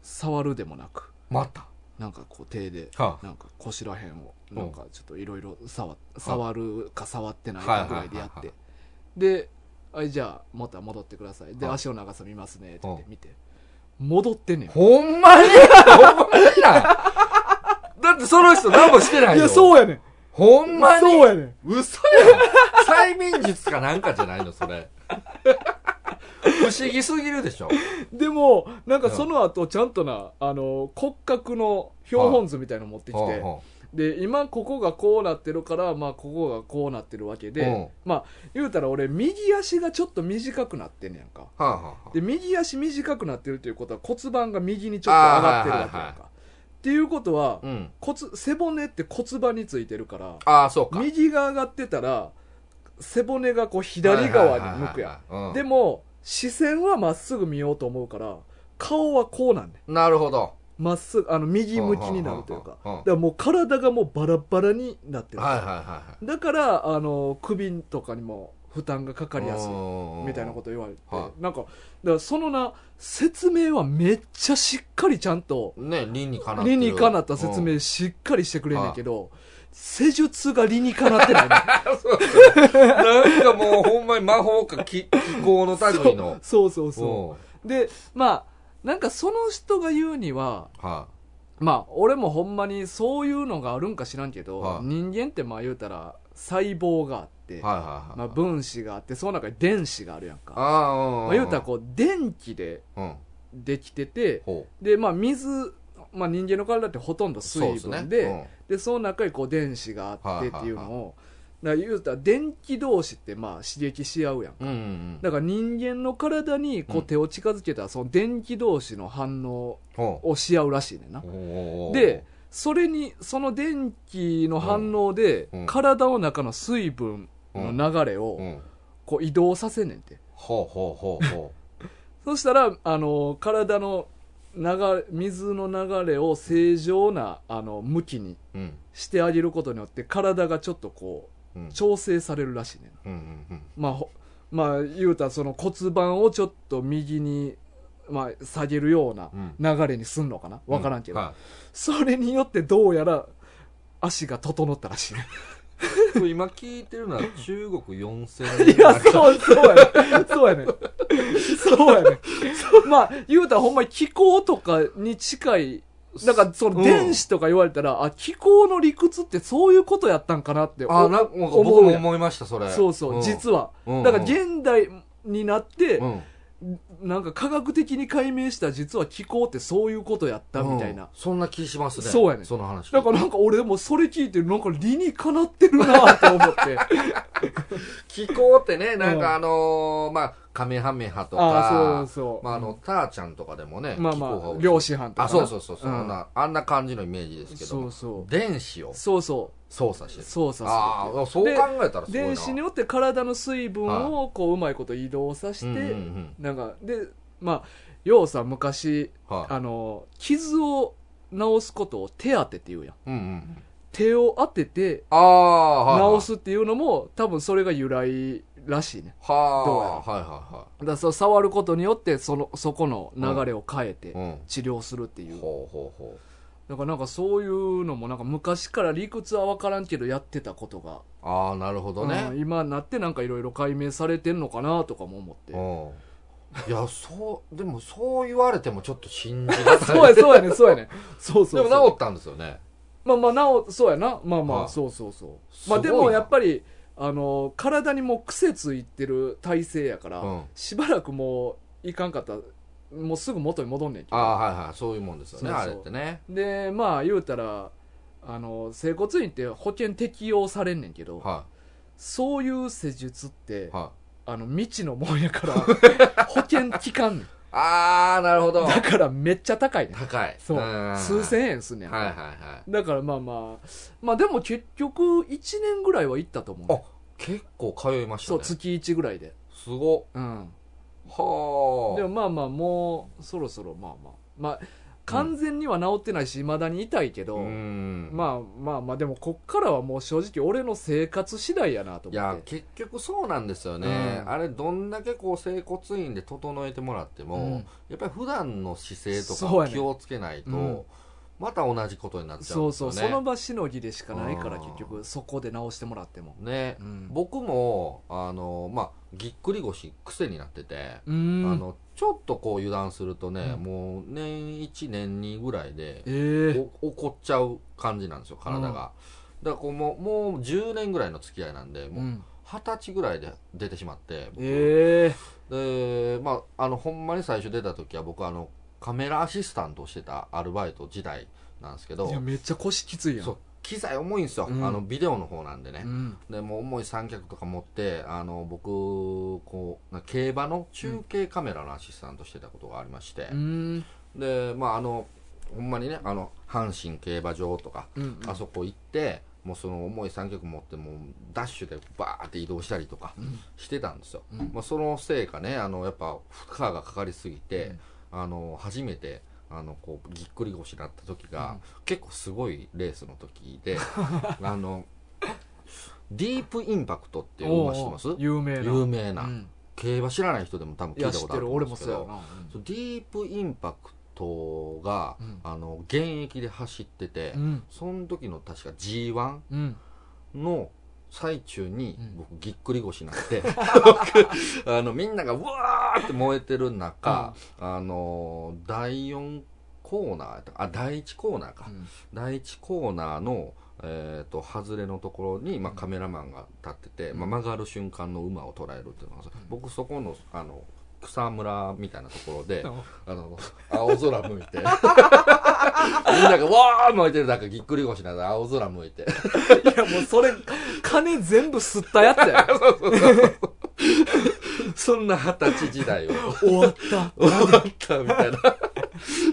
触るでもなく。また。なんかこう手ではなんか腰らへんをうんなんかちょっといろいろ触触るか触ってないはいかぐらいでやって。ではいじゃあまた戻ってください。ではい。足の長さ見ますねって言ってうん。見て。戻ってんねんほんまに？ほんまになだってその人何もしてないよ。いやそうやねん。ほんまに？そうやねん。嘘やん。催眠術かなんかじゃないのそれ。不思議すぎるでしょ。でもなんかその後ちゃんとなあの骨格の標本図みたいなの持ってきてほうほで今ここがこうなってるからまあここがこうなってるわけうん。でまあ言うたら俺右足がちょっと短くなってんねやんか。うはあはあはで右足短くなってるということは骨盤が右にちょっと上がってるわけやんか、はいはいはいっていうことはあうん。骨背骨って骨盤についてるからああそうか。右が上がってたら背骨がこう左側に向くやん。ん。でも視線はまっすぐ見ようと思うから顔はこうなんねん。なるほどまっすぐあの右向きになるというか。だからもう体がもうバラバラになってる、はいはいはいはい。だからあの首とかにも負担がかかりやすいうんみたいなこと言われて、はなんかだからそのな説明はめっちゃしっかりちゃんとね理にかなにかなった説明しっかりしてくれんねんけど、施術が理にかなってないね なんかもうほんまに魔法か気気候の類の。そう。そうそうでまあなんかその人が言うにはうんはまあ俺もほんまにそういうのがあるんか知らんけど、はい人間ってまあ言うたら細胞があって、いはいはいはい。まあ、分子があってその中に電子があるやんか。あまあ、言うたらこう電気でうん。できててほでまあ水、まあ、人間の体ってほとんど水そうです分でねでその中にこう電子があってっていうのをから言うたら電気同士ってまあ刺激し合うやんうんうんだから人間の体にこううん手を近づけたらその電気同士の反応ほをし合うらしいねんな。でそれにその電気の反応でうん。体の中の水分の流れをうん。こう移動させんねんて。ほうほうほうほ そしたらあの体の流れ水の流れを正常なあの向きにううん。してあげることによって体がちょっとこうんう調整されるらしいねん。うんうんうん。まあほまあ言うたらその骨盤をちょっと右に、まあ、下げるようなうん。流れにすんのかな？分からんけど、はそれによってどうやら足が整ったらしいね。今聞いてるのは中国4000いやそうそうやねそうやねそうやねまあ言うたらほんまに気候とかに近いだからその電子とか言われたら、あ気候の理屈ってそういうことやったんかなってあおなんか僕も思いましたそれ。そうそう、実は。うん。だから現代になって、うんなんか科学的に解明した実は気候ってそういうことやったみたいな、うん。そんな気しますね。そうやねその話。だからなんか俺もそれ聞いてなんか理にかなってるなと思って。気候ってねなんかあのーまあカメハメハとああかそうそう、まああのターちゃんとかでもねまあまあ漁師班とかなあそうそうそうそう。ん。んなあんな感じのイメージですけどそうそう。電子を。そうそ操作して操作あする。あそう考えたら電子によって体の水分をこううまいこと移動させて、うんうんうん。なんかでまあようさ昔はい。あの傷を治すことを手当てって言うやん。うんうん手を当てて治すっていうのも多分それが由来らしいね。はどうやあはいはだからそう触ることによってそのそこの流れを変えていはいうん。治療するっていう。ほうほうほうだからなんかそういうのもなんか昔から理屈は分からんけどやってたことが、ああなるほどうんね今になってなんかいろいろ解明されてんのかなとかも思って。うん。いやそうでもそう言われてもちょっと信じが そうやそうやねそうやねそうそうそう。でも治ったんですよね。まあまあなおそうやな。まあまあはい。そうそうそう。すごいな。まあでもやっぱりあの体にもう癖ついてる体勢やから、うん。しばらくもういかんかったらもうすぐ元に戻んねんけど。ああはいはいそういうもんですよねそうそう。あれってね。でまあ言うたらあの整骨院って保険適用されんねんけど、はそういう施術って、いはい。あの未知のもんやから 保険効かんねん。ああなるほど。だからめっちゃ高いねん。高い。そう。うん。数千円すんねん、はいはいはい。だからまあまあまあでも結局1年ぐらいは行ったと思うね、あ結構通いましたね。そう月1ぐらいで。すごうんはあ。でもまあまあもうそろそろまあまあ。まあ完全には治ってないしいまだに痛いけど、うん。まあまあまあでもこっからはもう正直俺の生活次第やなといや思って。結局そうなんですよね、うん。あれどんだけこう整骨院で整えてもらっても、うん。やっぱり普段の姿勢とか気をつけないと、うんまた同じことになっちゃそううんですよね。そうその場しのぎでしかないからうん。結局そこで直してもらっても。ね、うん。僕もあのまあぎっくり腰癖になってて、あのちょっとこう油断するとね、うん。もう年1年2ぐらいでええ。お怒っちゃう感じなんですよ体が、うん。だからこうもうもう10年ぐらいの付き合いなんでもううん。二十歳ぐらいで出てしまって、僕。え。でまああのほんまに最初出た時は僕あのカメラアシスタントをしてたアルバイト時代なんですけどえいやめっちゃ腰きついやん。そう機材重いんですよ、うん。あのビデオの方なんでね、うん。でもう重い三脚とか持ってあの僕こうな競馬の中継カメラのアシスタントしてたことがありまして。う、ん。でまああのほんまにねあの阪神競馬場とか、うんあそこ行ってもうその重い三脚持ってもうダッシュでバーって移動したりとかうん。してたんですよ、うん。まあ、そのせいかねあのやっぱ負荷がかかりすぎて、あの初めてあのこうぎっくり腰になった時が、うん。結構すごいレースの時で あのディープインパクトっていう馬知ってます？有名な。有名な、うん。競馬知らない人でも多分聞いたことあると思うんですけど。うやな。そうディープインパクトが、うん。あの現役で走ってて、うん。その時の確か G1 うん。の最中にうん。僕ぎっくり腰になって 僕あのみんながうわーって燃えてる中、あの第4コーナーあ第1コーナーか、うん。第1コーナーの、えー、と外れのところに、まあ、うん。カメラマンが立ってて、うん。まあ、曲がる瞬間の馬を捉えるっていうのが、僕そこのあの草むらみたいなところで、あの青空向いてみんながわー向いてる中ぎっくり腰なんで青空向いて。いやもうそれ金全部吸ったやつや。そんな二十歳時代を終わった。終わったみたいな。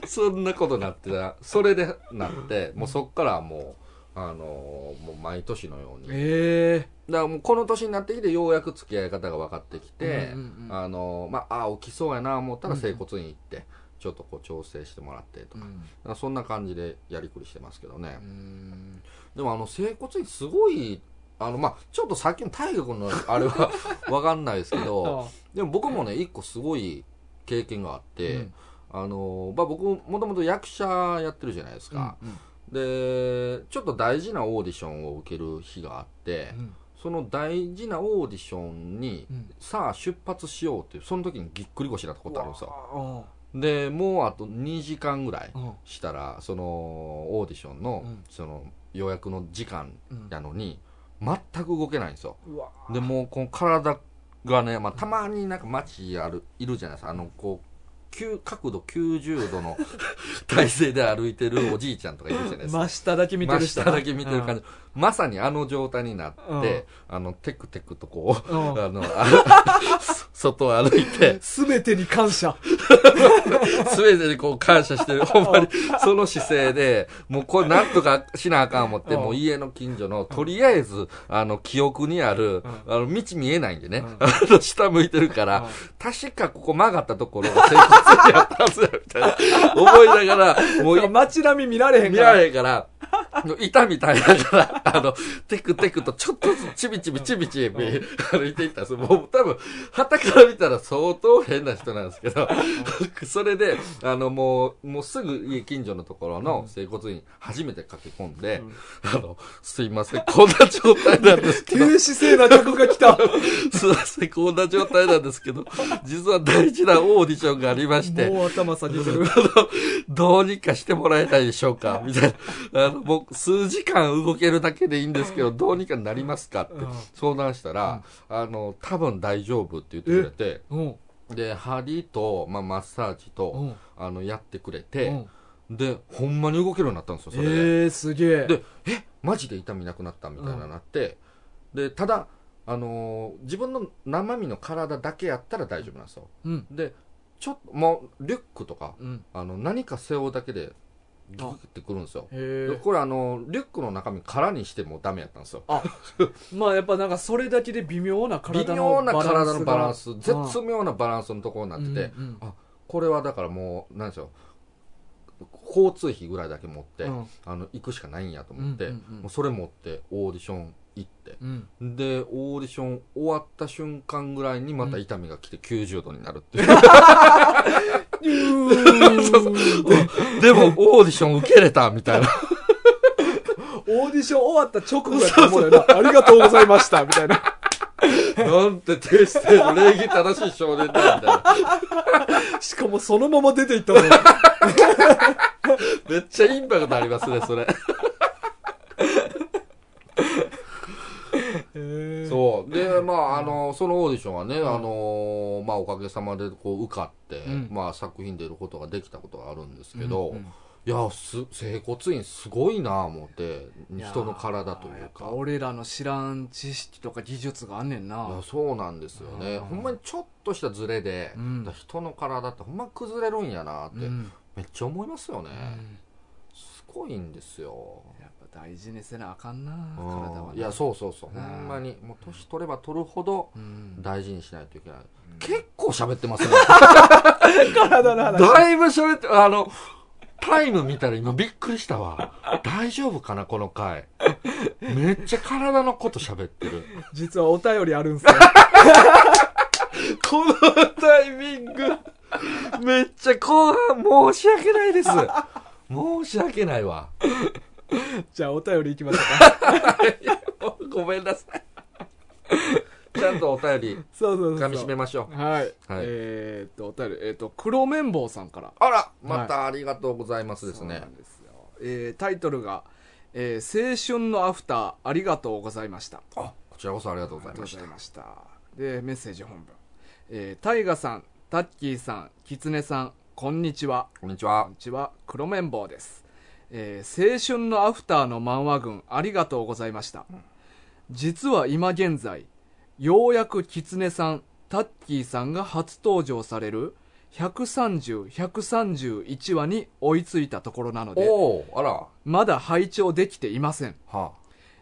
そんなことになってた。それでなって、もうそっからはもう、あのーもう毎年のように。えだからもうこの年になってきてようやく付き合い方が分かってきて、うんうんうんあのーまあ、あ起きそうやな思ったら整骨院行って、ちょっとこう調整してもらってとか、えうんそんな感じでやりくりしてますけどね。うんでもあの整骨院すごい、あの、まあ、ちょっとさっきの大河君のあれは わかんないですけど、でも僕もね、一個すごい経験があって、うん。あの、まあ、僕もともと役者やってるじゃないですか。うんで、ちょっと大事なオーディションを受ける日があって、うん。その大事なオーディションに、うん。さあ出発しようっていう、その時にぎっくり腰になったことあるんですよ。よ。で、もうあと2時間ぐらいうん。したら、そのオーディションの、うん。その予約の時間うんやのに、全く動けないんですよ。で、もうこの体がね、まあ、たまになんか街ある、いるじゃないですか。あの、こう、急角度90度の 体勢で歩いてるおじいちゃんとかいるじゃないですか。真下だけ見てる人真下だけ見てる感じ、まさにあの状態になって、あのテクテクとこう、うん。うんあのあ外を歩いてすべてに感謝。全てにこう感謝してる。ほんまにその姿勢でもうこれなんとかしなあかん思ってうん。もう家の近所のとりあえずあの記憶にあるあの道見えないんでね。うん。あの下向いてるかうん。ら確かここ曲がったところが生活にやったはずやみたいな。思いながらもう街並み見られへん見から。ら。れへんから、板みたいながら、あの、テクテクとちょっとずつちびちびちびちび歩いていったんですよ。もう多分、旗から見たら相当変な人なんですけど、それで、あの、もう、もうすぐ家近所のところの整骨院初めて駆け込んで、あの、すいません、こんな状態なんですけど、低姿勢な客が来た。すいません、こんな状態なんですけど、実は大事なオーディションがありまして、もう頭下げてる。どうにかしてもらえないでしょうかみたいな。あの、数時間動けるだけでいいんですけど、どうにかなりますかってうん相談したら、あの、多分大丈夫って言ってくれて、うん。で、針と、まあ、マッサージうと、ん。あの、やってくれうて、んで、ほんまに動けるようになったんですよ、それで。ええ、すげえ。で、え、マジで痛みなくなったみたいななって、で、ただ、あのー自分の生身の体だけやったら大丈夫なんですよ。うん。で、ちょっと、もう、リュックとか、うん。あの、何か背負うだけで、ギュってくるんですよ。これあの、リュックの中身空にしてもダメやったんですよ。まあやっぱなんかそれだけで微妙な微体の妙な体のバランス、絶うん妙なバランスのところになってて、うんあこれはだからもう、なんでしょう、交通費ぐらいだけ持って、うん。あの、行くしかないんやと思って、うんうんうんもうそれ持ってオーディション行って、うん。で、オーディション終わった瞬間ぐらいにまた痛みが来て90度になるっていう。でも、オーディション受けれたみたいな。オーディション終わった直後やと思うよな。ありがとうございました、みたいな。なんて低姿勢の礼儀正しい少年だみたいな。しかもそのまま出ていったの。めっちゃインパクトありますね、それ。へえそう。で、まあ、あの、そのオーディションはね、あの、まあ、おかげさまで、こう、受かって、うん。まあ、作品出ることができたことがあるんですけど、うん。うん。いや、す、整骨院すごいな思って、人の体というか。俺らの知らん知識とか技術があんねんいなや。そうなんですよね、うん。ほんまにちょっとしたズレで、うん。人の体ってほんま崩れるんやなって、うん。めっちゃ思いますよね、うん。すごいんですよ、大事にせなあかんな、うん体はね。いやそうそうそううんほんまにもう年取れば取るほどうん。大事にしないといけない、結構喋ってますね 体の話。だいぶ喋ってあのタイム見たら今びっくりしたわ大丈夫かなこの回めっちゃ体のこと喋ってる実はお便りあるんすよ。このタイミング、めっちゃ後半申し訳ないです。申し訳ないわ。じゃあお便り行きましょうか。ごめんなさい。ちゃんとお便り、そうそうそう。噛み締めましょう。はい。はいえーっと、お便り、えーっと、黒綿棒さんから。あら、またありがとうございますですねそうな。んですよ。えータイトルが、えー青春のアフター、ありがとうございました。あ、こちらこそありがとうございましたありがとうござい。ました。で、メッセージ本文。えー、タイガさん、タッキーさん、キツネさん、こんにちは。こんにちはこん。にちは、黒綿棒です。えー青春のアフターの漫画群、ありがとうございました。実は今現在ようやくキツネさんタッキーさんが初登場される130131話に追いついたところなのでおおあら。まだ拝聴できていません。は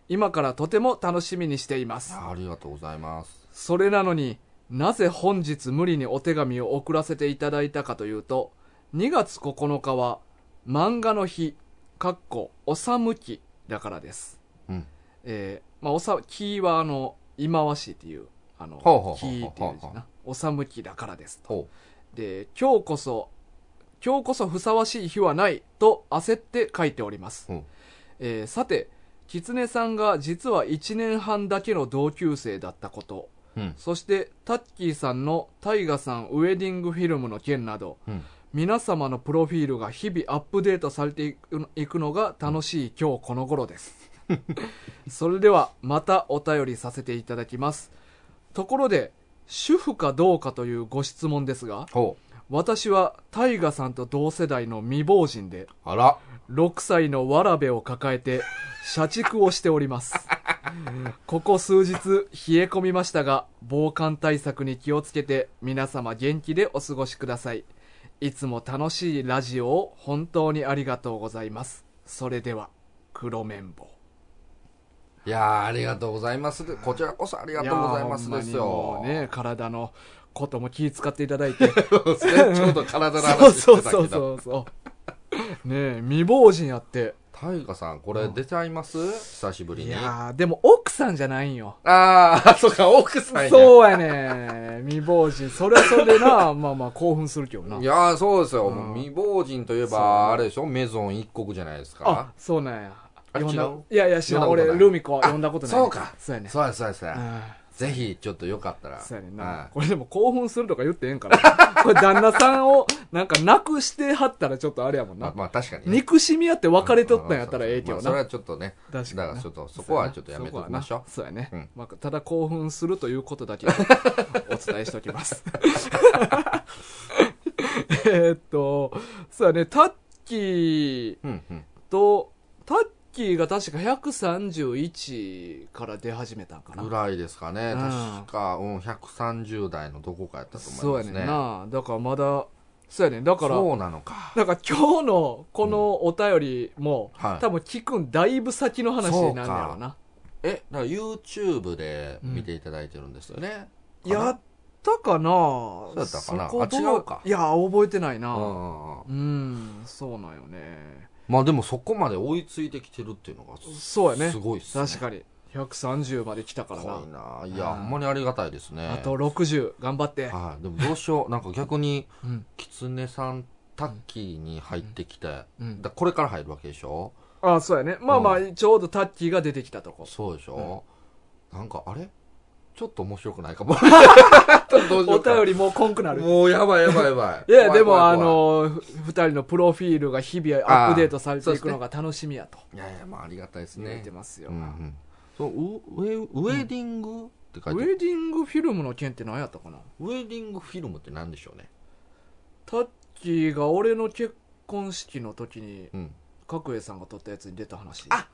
今からとても楽しみにしています。あありがとうございます。それなのになぜ本日無理にお手紙を送らせていただいたかというと2月9日は漫画の日かっこおさむきだからです。うん。えーまあおさ木はあの忌まわしいっていうあのほうほうほうほう木っていう字な。おさむきだからですと。ほで今日こそ今日こそふさわしい日はないと焦って書いております、うん。えーさて狐さんが実は1年半だけの同級生だったこと。ううん。そしてタッキーさんのタイガさんウェディングフィルムの件などうん皆様のプロフィールが日々アップデートされていくのが楽しい今日この頃です。それではまたお便りさせていただきます。ところで主婦かどうかというご質問ですがほ私はタイガさんと同世代の未亡人でうあら。6歳のわらべを抱えて社畜をしております。ここ数日冷え込みましたが防寒対策に気をつけて皆様元気でお過ごしくださいいつも楽しいラジオを本当にありがとうございます。それでは黒綿棒。いやーありがとうございます。こちらこそありがとうございますですよ。ね体のことも気遣っていただいて。そうちょうど体のそう話して そうそたけどうそうそう。ねえ未亡人やってタイガさんこれ出ちゃいます？久しぶりいに。あやーでも奥さんじゃないんよ。あーそうか奥さんや。そうやね未亡人。それはそれでな まあまあ興奮するけどな。いやーそうですよ、うん。未亡人といえそう。ばあれでしょ？メゾン一国じゃないですあかそうなんや。あれ読んだ違う？いやいや俺ルミ子は読んだことないそうか。そうやね。そうですそうです、うんぜひちょっとよかったら。そうやねんな、はい。これでも興奮するとか言ってええんかな これ旦那さんをなんかなくしてはったらちょっとあれやもんな、まあ、まあ確かにね、憎しみ合って別れとったんやったらええけどな、まあそれはちょっとね。確かにな。だからちょっとそこはちょっとやめときましょう。そうやね、うん。まあ、ただ興奮するということだけ お伝えしておきます。えーっとそうやね。タッキーうんうん。とタッキーが確か131から出始めたんかな。ぐらいですかね、うん。確か、うん、130代のどこかやったとそうや思いますね。ねんな。だからまだそうやねん。だからそうなのか。だから今日のこのお便りも、はい。多分聞くんだいぶ先の話になるんやろうなえだから YouTube で見ていただいてるんですよね、かなやったかな。うやったかな。そこどあ違うか。いや覚えてないな。うんうんうん。うんそうなんよねまあでもそこまで追いついてきてるっていうのがそうやね。すごいっすね。確かに。130まで来たからな。ないやほんまにありがたいですね。あと60頑張って。はい。でもどうしよう。なんか逆にうん。キツネさんタッキーに入ってきて、うん。だこれから入るわけでしょ？あそうやね。まあまあちょうどタッキーが出てきたとこ。そうでしょ、なんかあれ？ちょっと面白くないかも。お便りもうこんくなる。もうやばいやばいやばい。いやでもあのふ二人のプロフィールが日々アップデートされていくのが楽しみやと。いやいやまあありがたいです言ねってますよ、ウウェウェディングって書いてウェディングフィルムの件って何やったかな？ウェディングフィルムって何でしょうね。タッキーが俺の結婚式の時にうん。角栄さんが撮ったやつに出た話。あ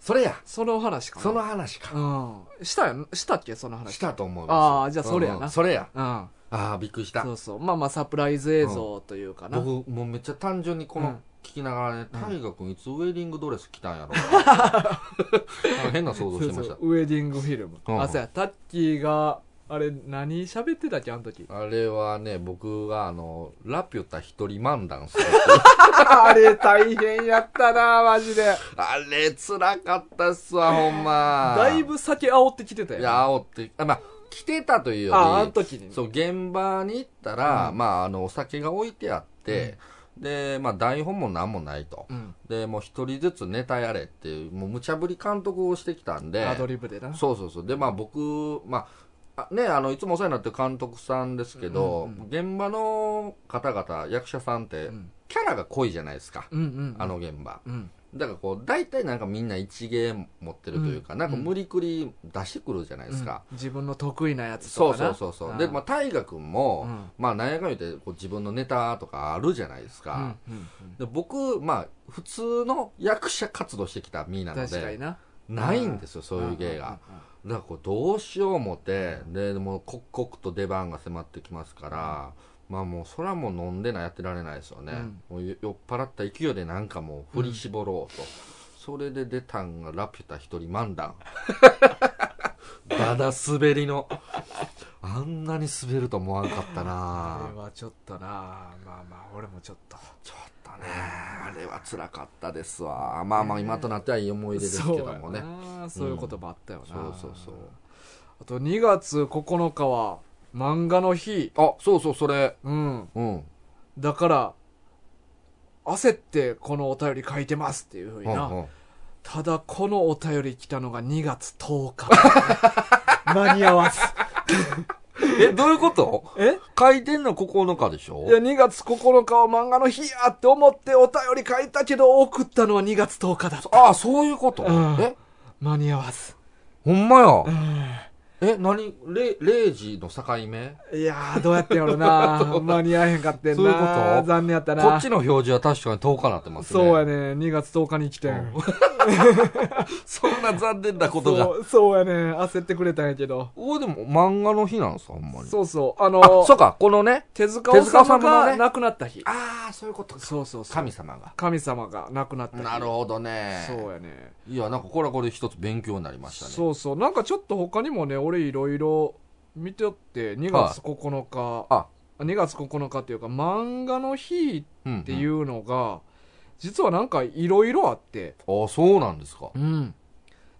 それや。その話かな。その話か。うん。したやんしたっけ？その話。したと思いますああじゃあそれやな。それや。うん。ああびっくりした。そうそう。まあまあサプライズ映像というかな、僕もうめっちゃ単純にこうん。の聞きながらねうん。大河君いつウェディングドレス着たんやろ？変な想像してました。そう。ウェディングフィルム、うん。あそうや。タッキーがあれ何喋ってたっけあの時？あれはね僕があのラピュタ一人漫談する あれ大変やったなマジで。あれ辛かったっすわほんま。だいぶ酒煽ってきてたよいや煽ってあまあ来てたというよりああの時にね。そう現場に行ったら、うん。まああのお酒が置いてあって、でまあ台本も何もないと。うん。でもう一人ずつネタやれっていうもう無茶ぶり監督をしてきたんで。アドリブでな。そうそうそう。でまあ僕まああねあのいつもお世話になってる監督さんですけど、うんうん現場の方々役者さんって、うん。キャラが濃いじゃないですか、うんうんあの現場。うん。だからこう大体なんかみんな一芸持ってるというか、うん。なんか無理くり出してくるじゃないですか、うん。自分の得意なやつそうとかな。そうそうそうう。ん。でまあ大河君も、うん。まあなんやかん言ってこう自分のネタとかあるじゃないですか、うんうんで僕まあ普通の役者活動してきた身うなんのでな。ないんですよそういう芸が、だからこれどうしよう思って、で、もう刻々と出番が迫ってきますから、まあもうそれはもう飲んでないやってられないですよね。もう酔っ払った勢いでなんかもう振り絞ろうと。それで出たんがラピュタ一人漫談。だだ滑りの。あんなに滑ると思わんかったあなれはちょっとなまあまあ俺もちょっとちょっとね、あれは辛かったですわ。まあまあ今となってはいい思い出ですけどもね。そういうこともあったよな、そうそうそう。あと2月9日は漫画の日。あ、そうそう、それ。うん。うん。だから焦ってこのお便り書いてますっていうふうにな、うんうん。ただこのお便り来たのが2月10日。間に合わず え、どういうこと？え？書いてんの9日でしょ？いや2月9日は漫画の日やって思ってお便り書いたけど送ったのは2月10日だった。ああ、そういうこと、うん。え？間に合わず。ほんまや。うえ、何れ ?0 時の境目？んいやーどうやってんやろな 間に合えへんかってんなそういうこと？残念やったなこっちの表示は確かに10日になってますね。そうやね2月10日に来てん、そんな残念なことが。そうそうやね焦ってくれたんやけどおでも漫画の日なんすかほんまに。そうそうあのあ、そうか、このね。手塚治虫が亡くなった日、ああ、そういうことか。そうそうそう神様が。神様が亡くなった日なるほどね。そうやねいや、なんかこれはこれ一つ勉強になりましたね。そうそうなんかちょっと他にもね俺いろいろ見てって2月9日、あ、2月9日っていうか漫画の日うん。っていうのが、実はなんかいろいろあって。うん。あそうなんですか。うん。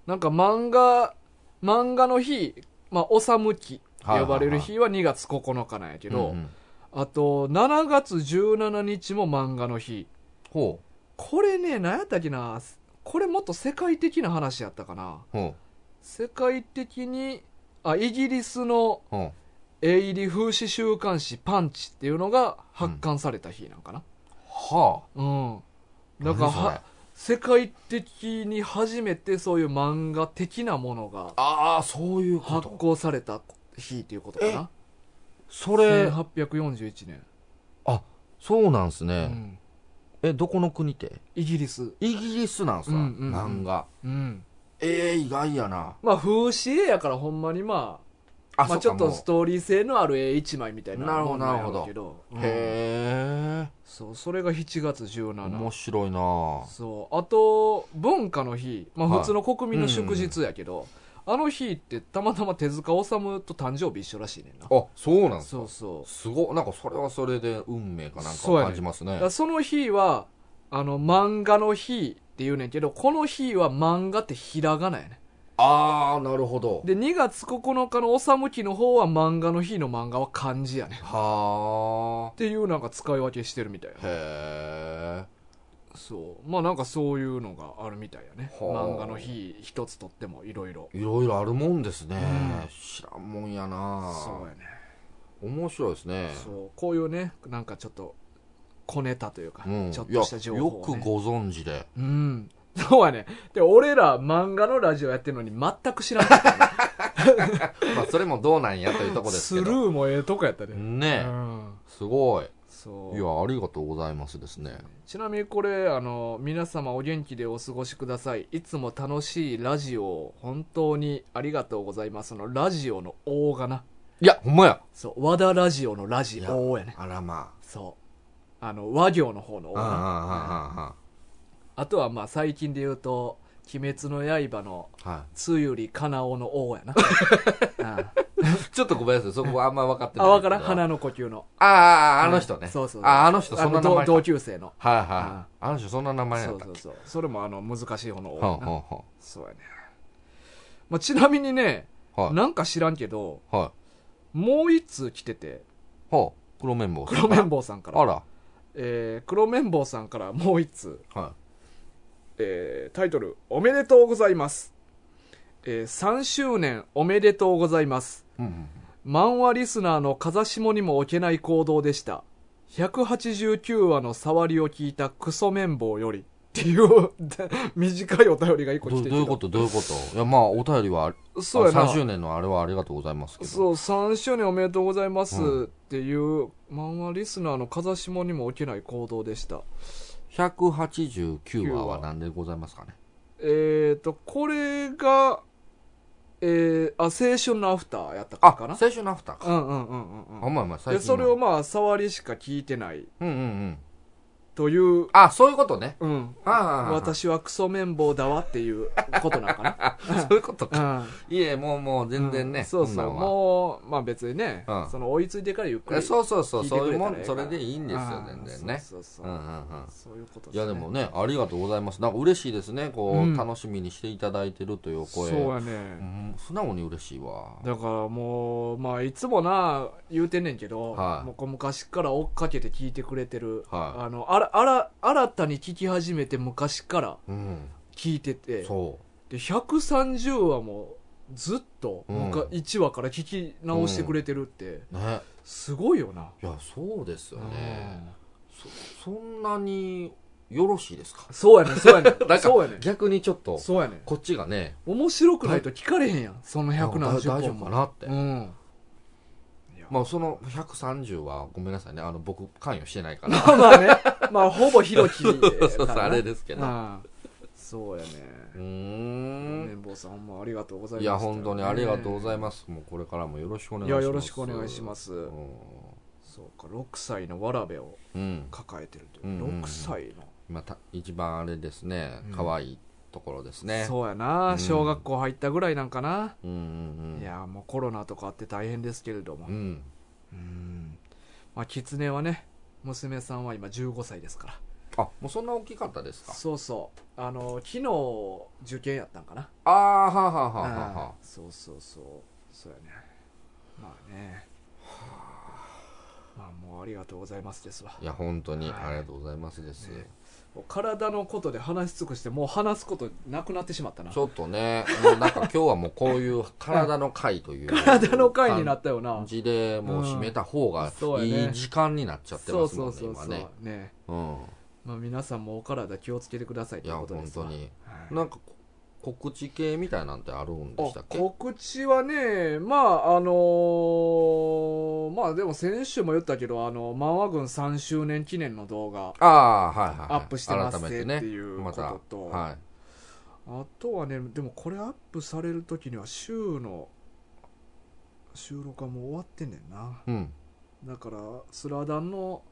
なんか漫画漫画の日まあおさむきと呼ばれる日は2月9日なんやけど、うんうん。あと7月17日も漫画の日。ほこれね何やったっけなこれもっと世界的な話やったかな。世界的にあイギリスの。営利風刺週刊誌パンチっていうのが発刊された日なんかな。はうん、あ。だから何それ。は世界的に初めてそういう漫画的なものがああ、そういうこ発と。行された日っていうことかな。それ、1841年、そうなんすうね。ん、え、どこの国って？イギリス。イギリスなんすか、うんうんうん。漫画。うんええ意外やな。まあ風刺絵やからほんまにまああ、まあ、ちょっとストーリー性のある絵一枚みたいななるほどもんんやろうけど。うん。へえ、そうそれが7月17面白いな。そう。あと文化の日、まあ、はい。普通の国民の祝日やけど、あの日ってたまたま手塚治虫と誕生日一緒らしいねんな。あ、そうなんすか。そうそう。すごなんかそれはそれで運命かなんか感じますね。だからその日はあの漫画の日って言うねんけどこの日は漫画ってひらがなやねああなるほど。で2月9日のおさむきの方は漫画の日の漫画は漢字やねん。っはていうなんか使い分けしてるみたいあなへえ。そう。まあなんかそういうのがあるみたいやね。はあ。漫画の日一つとってもいろいろ。いろいろあるもんですね、うん。知らんもんやな。そうやね。面白いですね。そう。こういうねなんかちょっと小ネタというか、うん、ちょっとした情報ね、よくご存知で。うん。そうやね。で俺ら漫画のラジオやってるのに全く知らんかった、ね、まあそれもどうなんやというとこですスけど。ルーもええとこやったね、ね。え、うん。すごい。そう。いやありがとうございますですね。ちなみにこれあの皆様お元気でお過ごしください。いつも楽しいラジオを本当にありがとうございます。のラジオの「お」がな。いやほんまや。そう和田ラジオのラジオやね。あらまそうあの和行の方の「お」あとはまあ最近で言うと「鬼滅の刃」のつゆりかなおの「お」やな。ちょっとごめんなさいそこはあんま分かってないあ分からん。花の呼吸の。あああの人ね。そうそうそう。ああの人そんな名前同同級生の。はいはいああ。の人そんな名前やったっけ？そうそうそう。それもあの難しい方の「お」はやそうやね、まあ、ちなみにねはなんか知らんけどはい。もう一通来てて。はあ黒綿棒黒綿棒さんから。あらえー黒綿棒さんからもう一通、はえータイトル「おめでとうございます」えー3周年おめでとうございます。いうんうん。漫画リスナーの風下にも置けない行動でした。189話の触りを聞いたクソ綿棒よりっていう短いお便りが一個来てどどういうこと？どういうこと？いやまあお便りはそうやな。3周年のあれはありがとうございますけど。そう3周年おめでとうございますうんっていう、漫画リスナーの風下にも置けない行動でした。189話は何でございますかね？えーとこれがえー、あ、青春のアフターやったあ、かな？青春のアフターか。うんうんうんうんうん。あまあまあ、最。それを、まあ、触りしか聞いてない。うんうんうん。という、あ、そういうことね。うん。ああ、私はクソ綿棒だわっていうことなのかな？そういうことか。うん。いえ、もうもう全然ね。うんそうそう。もう、まあ別にね、うんその追いついてからゆっくり。えそうそうそう、そういうもん、それでいいんですよ、全然ね。そうそうそうう。んうんうん。そういうこといやでもね、ありがとうございます。なんか嬉しいですね、こう、うん楽しみにしていただいてるという声。そうやうね。ん、素直に嬉しいわ。だからもう、まあいつもな、言うてんねんけど、はいもうこう昔から追っかけて聞いてくれてる、はいあの、あら、あら、新たに聞き始めて昔からうん。聞いてて、そで、130話もずっと、うんもうか1話から聞き直してくれてるって、う。ね。すごいよな。いや、そうですよね。うんそ、そんなによろしいですか？そうやね、そうやねなん。そうやね。か、逆にちょっと、そうやね。こっちがね、面白くないと聞かれへんやん。その100何十大丈本も。夫かなって。うん。まあ、その130は、ごめんなさいね。あの、僕、関与してないから。ま あまあね。まあ、ほぼひろき あれですけど。ううんそうやね。ーん。綿棒さんもありがとうございます。いや、本当にありがとうございます。もうこれからもよろしくお願いします。いやよろしくお願いしますうんそうか、6歳のわらべをうん。抱えてるという。うんうんうん6歳の。また、一番あれですねうん、可愛いところですね。そうやうな。ん小学校入ったぐらいなんかな。うんうんうん。いや、もうコロナとかあって大変ですけれどもう。ん。うん。まあ、狐はね、娘さんは今15歳ですから。あ、もうそんな大きかったですか？そうそう。あの、昨日受験やったんかな。ああ、はあはあはあはあ。そうそうそうそうやねまあねまあもうありがとうございますですわいや、本当にはいありがとうございますです。ねもう体のことで話し尽くしてもう話すことなくなってしまったなちょっとね、もうなんか今日はもうこういう体の回という。体の回になったよな感じでもう締めた方がいい時間になっちゃってそうますもんね、そうそうそう今ね。ねうん。まあ皆さんもお体気をつけてくださいといういや、本ことですわ当に。はいなんかこ告知系みたいなんてあるんでしたっけ？告知はねまああのーまあでも先週も言ったけどあの漫画軍3周年記念の動画ああ、はいはいはい。アップしてます改めっていうこととはい。あとはねでもこれアップされる時には週の収録はもう終わってんねんなうん。だからスラダンの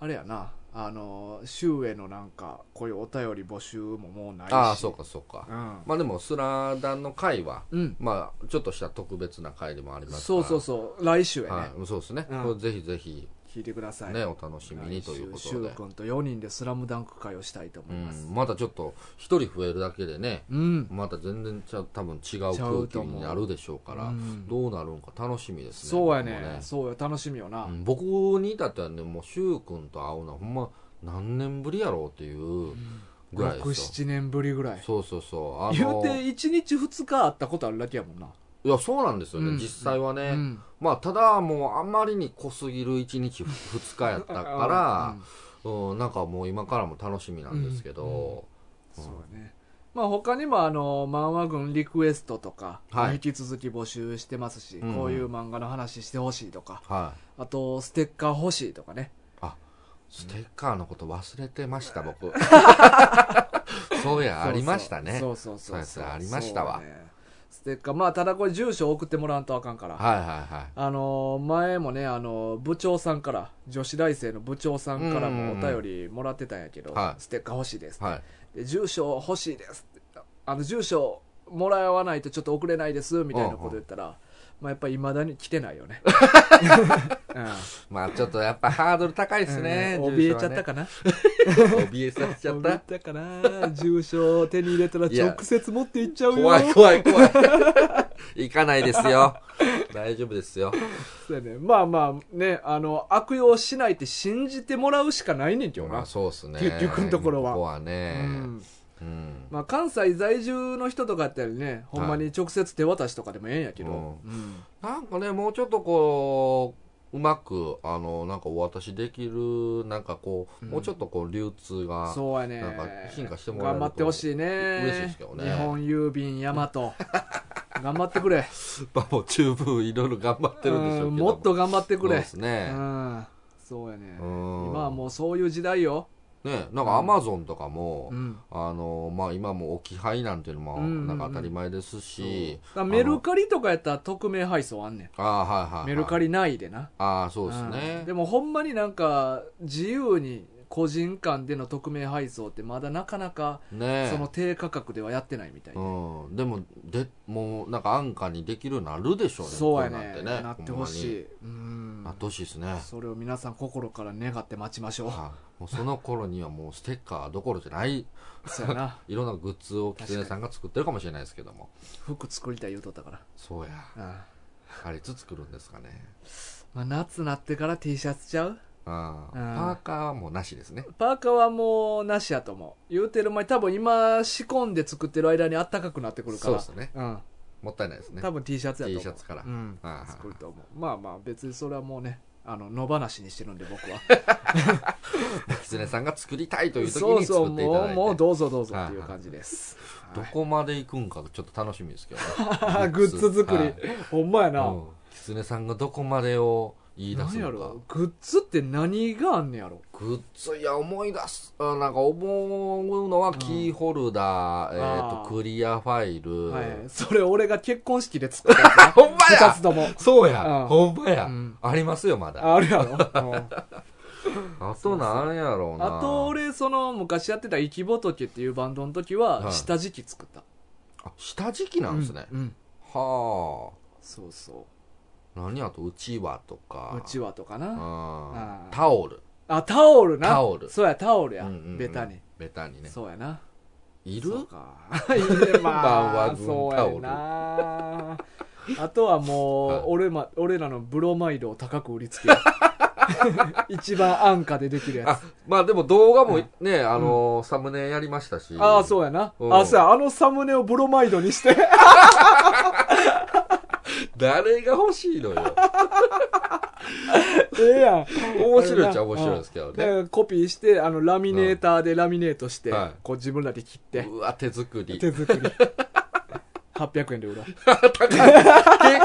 あれやなあの週へのなんかこういうお便り募集ももうないしああ、そうかそうか。うん、まあでも、スラダンの回は、うん、まあ、ちょっとした特別な回でもありますから。そうそうそう来週やね、はい、そうですね。うんぜひぜひ、聞いてください。ね、お楽しみにということで。く。んと4人で「スラムダンク会をしたいと思ういます。ん、またちょっと、一人増えるだけでね、うん、また全然ちゃ多分違う空気になるでしょうから、うん。どうなるんか楽しみですね。そうや僕もね。そうや楽しみよな、うん僕に至ってはね、もう、シュウ君と会うのはほんま何年ぶりやろうっていうぐらいですよ。67年ぶりぐらい。そうそうそう。あの言うて1日2日会ったことあるだけやもんないや、そうなんですよね、うん。実際はね。うん。まあ、ただもうあまりに濃すぎる1日2日やったから、うん、なんかもう今からも楽しみなんですけど、そうやね。まあ他にもあの漫画軍リクエストとか、はい。引き続き募集してますし、うん。こういう漫画の話してほしいとかはい。あとステッカー欲しいとかね。ステッカーのこと忘れてました、僕。そうや、ありましたね。そうそうそうそう。やありましたわ。そうやねステッカーまあただこれ住所送ってもらわんとあかんから、はいはいはい。あの前もねあの部長さんから女子大生の部長さんからもお便りもらってたんやけど、はい。ステッカー欲しいです、はい。で住所欲しいですって。あの住所もらわないとちょっと送れないですみたいなこと言ったら、まあ、やっぱりいまだに来てないよね、まあちょっとやっぱハードル高いですね。うん怯えちゃったか。かな？怯えさせちゃっ 怯えた。たかな住所を手に入れたら直接持っていっちゃうよ怖い怖い怖い。行かないですよ。大丈夫ですよ。そうやねまあまあねあの悪用しないって信じてもらうしかないねんけどな、まあそうですね。結局のところはここはうね。んうん。まあ、関西在住の人とかやったらねほんまに直接手渡しとかでもええんやけど、なんかね、もうちょっとこう、うまく、あの、なんかお渡しできる、なんかこう、うん。もうちょっとこう、流通が、そうやね。なんか進化してもらえると頑張ってほしいね。嬉しいですけどね。日本郵便ヤマト頑張ってくれ。まあもう十分いろいろ頑張ってるんでしょうけどうんもっと頑張ってくれ。そうですね。うん。そうやね。うん。今はもうそういう時代よね。ね、なんかアマゾンとかも、うん。あのまあ、今も置き配なんていうのもうんうんうん。なんか当たり前ですし、だからメルカリとかやったら匿名配送あんねん。ああはいはい、はい、メルカリ内でな。ああそうですね。うん。でもほんまになんか自由に個人間での匿名配送ってまだなかなかね。その低価格ではやってないみたいで、うん、でもでもうなんか安価にできるようになるでしょうねそうやこねうなってね。なってほしい。うん。なってほしいですね。それを皆さん心から願って待ちましょう。はいもうその頃にはもうステッカーどころじゃない。そうやな。いろんなグッズをキツネさんが作ってるかもしれないですけども。服作りたい言うとったから、そうや。うんあいつ作るんですかね。まあ、夏なってから T シャツちゃう？ああ。うんパーカーはもうなしですね。パーカーはもうなしやと思う。言うてる前に多分今仕込んで作ってる間に暖かくなってくるから。そうですね。うん。もったいないですね。多分 T シャツやと思う。T シャツから。うん。作ると思う。まあまあ別にそれはもうねあの野放しにしてるんで僕は。キツネさんが作りたいという時そうそうに作っていただいて。もうもうどうぞどうぞっていう感じです、どこまで行くんかちょっと楽しみですけどね。は いグッズ作り、はい。ほんまやな、うん。キツネさんがどこまでを言い出す何やろ？グッズって何があんねやろ？グッズいや思い出すあなんか思うのはキーホルダー、えー、あー。とクリアファイル、はい。それ俺が結婚式で作ったやつな ほんまや！二つとも。そうや、うん。ほんまや、うん。ありますよまだ。ああるやろ、うん。となんやろうな。あと俺その昔やってた「生き仏」っていうバンドの時ははい。下敷き作った、あ下敷きなんですね、うんうん。はそうそあ何あとうちわとか。ううちわとかな。タオル。あタオルな。タオル。そうやタオルや、うんうんうん。ベタに。ベタにね。そうやな。いる？そうか。いる。まあそうやな。あとはもう、はい。俺ま俺らのブロマイドを高く売りつける 一番安価でできるやあつまあでも動画もね、あのーサムネやりましたし。ああそうやな、うん。あそうや。あのサムネをブロマイドにして 誰が欲しいのよ。ええやん。面白いっちゃ面白いですけどね。でコピーしてあのラミネーターでラミネートして、はいこう自分らで切って、うわ手作り。手作り。800円で売ろう。結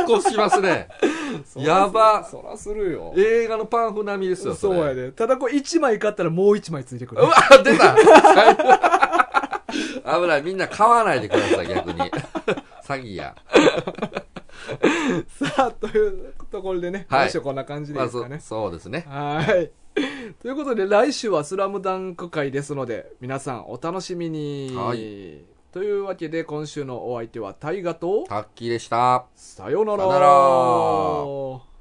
構しますね。やば。そらするよ。映画のパンフ並みですよそうやで。でただこれ1枚買ったらもう1枚ついてくる。うわ出た。危ない。みんな買わないでください逆に。詐欺や さあというところでね、はい。来週こんな感じですかね、そうですね。はい。ということで来週は「スラムダンク会ですので皆さんお楽しみに、はい。というわけで今週のお相手は大河とタッキーでした。さようなら。さよなら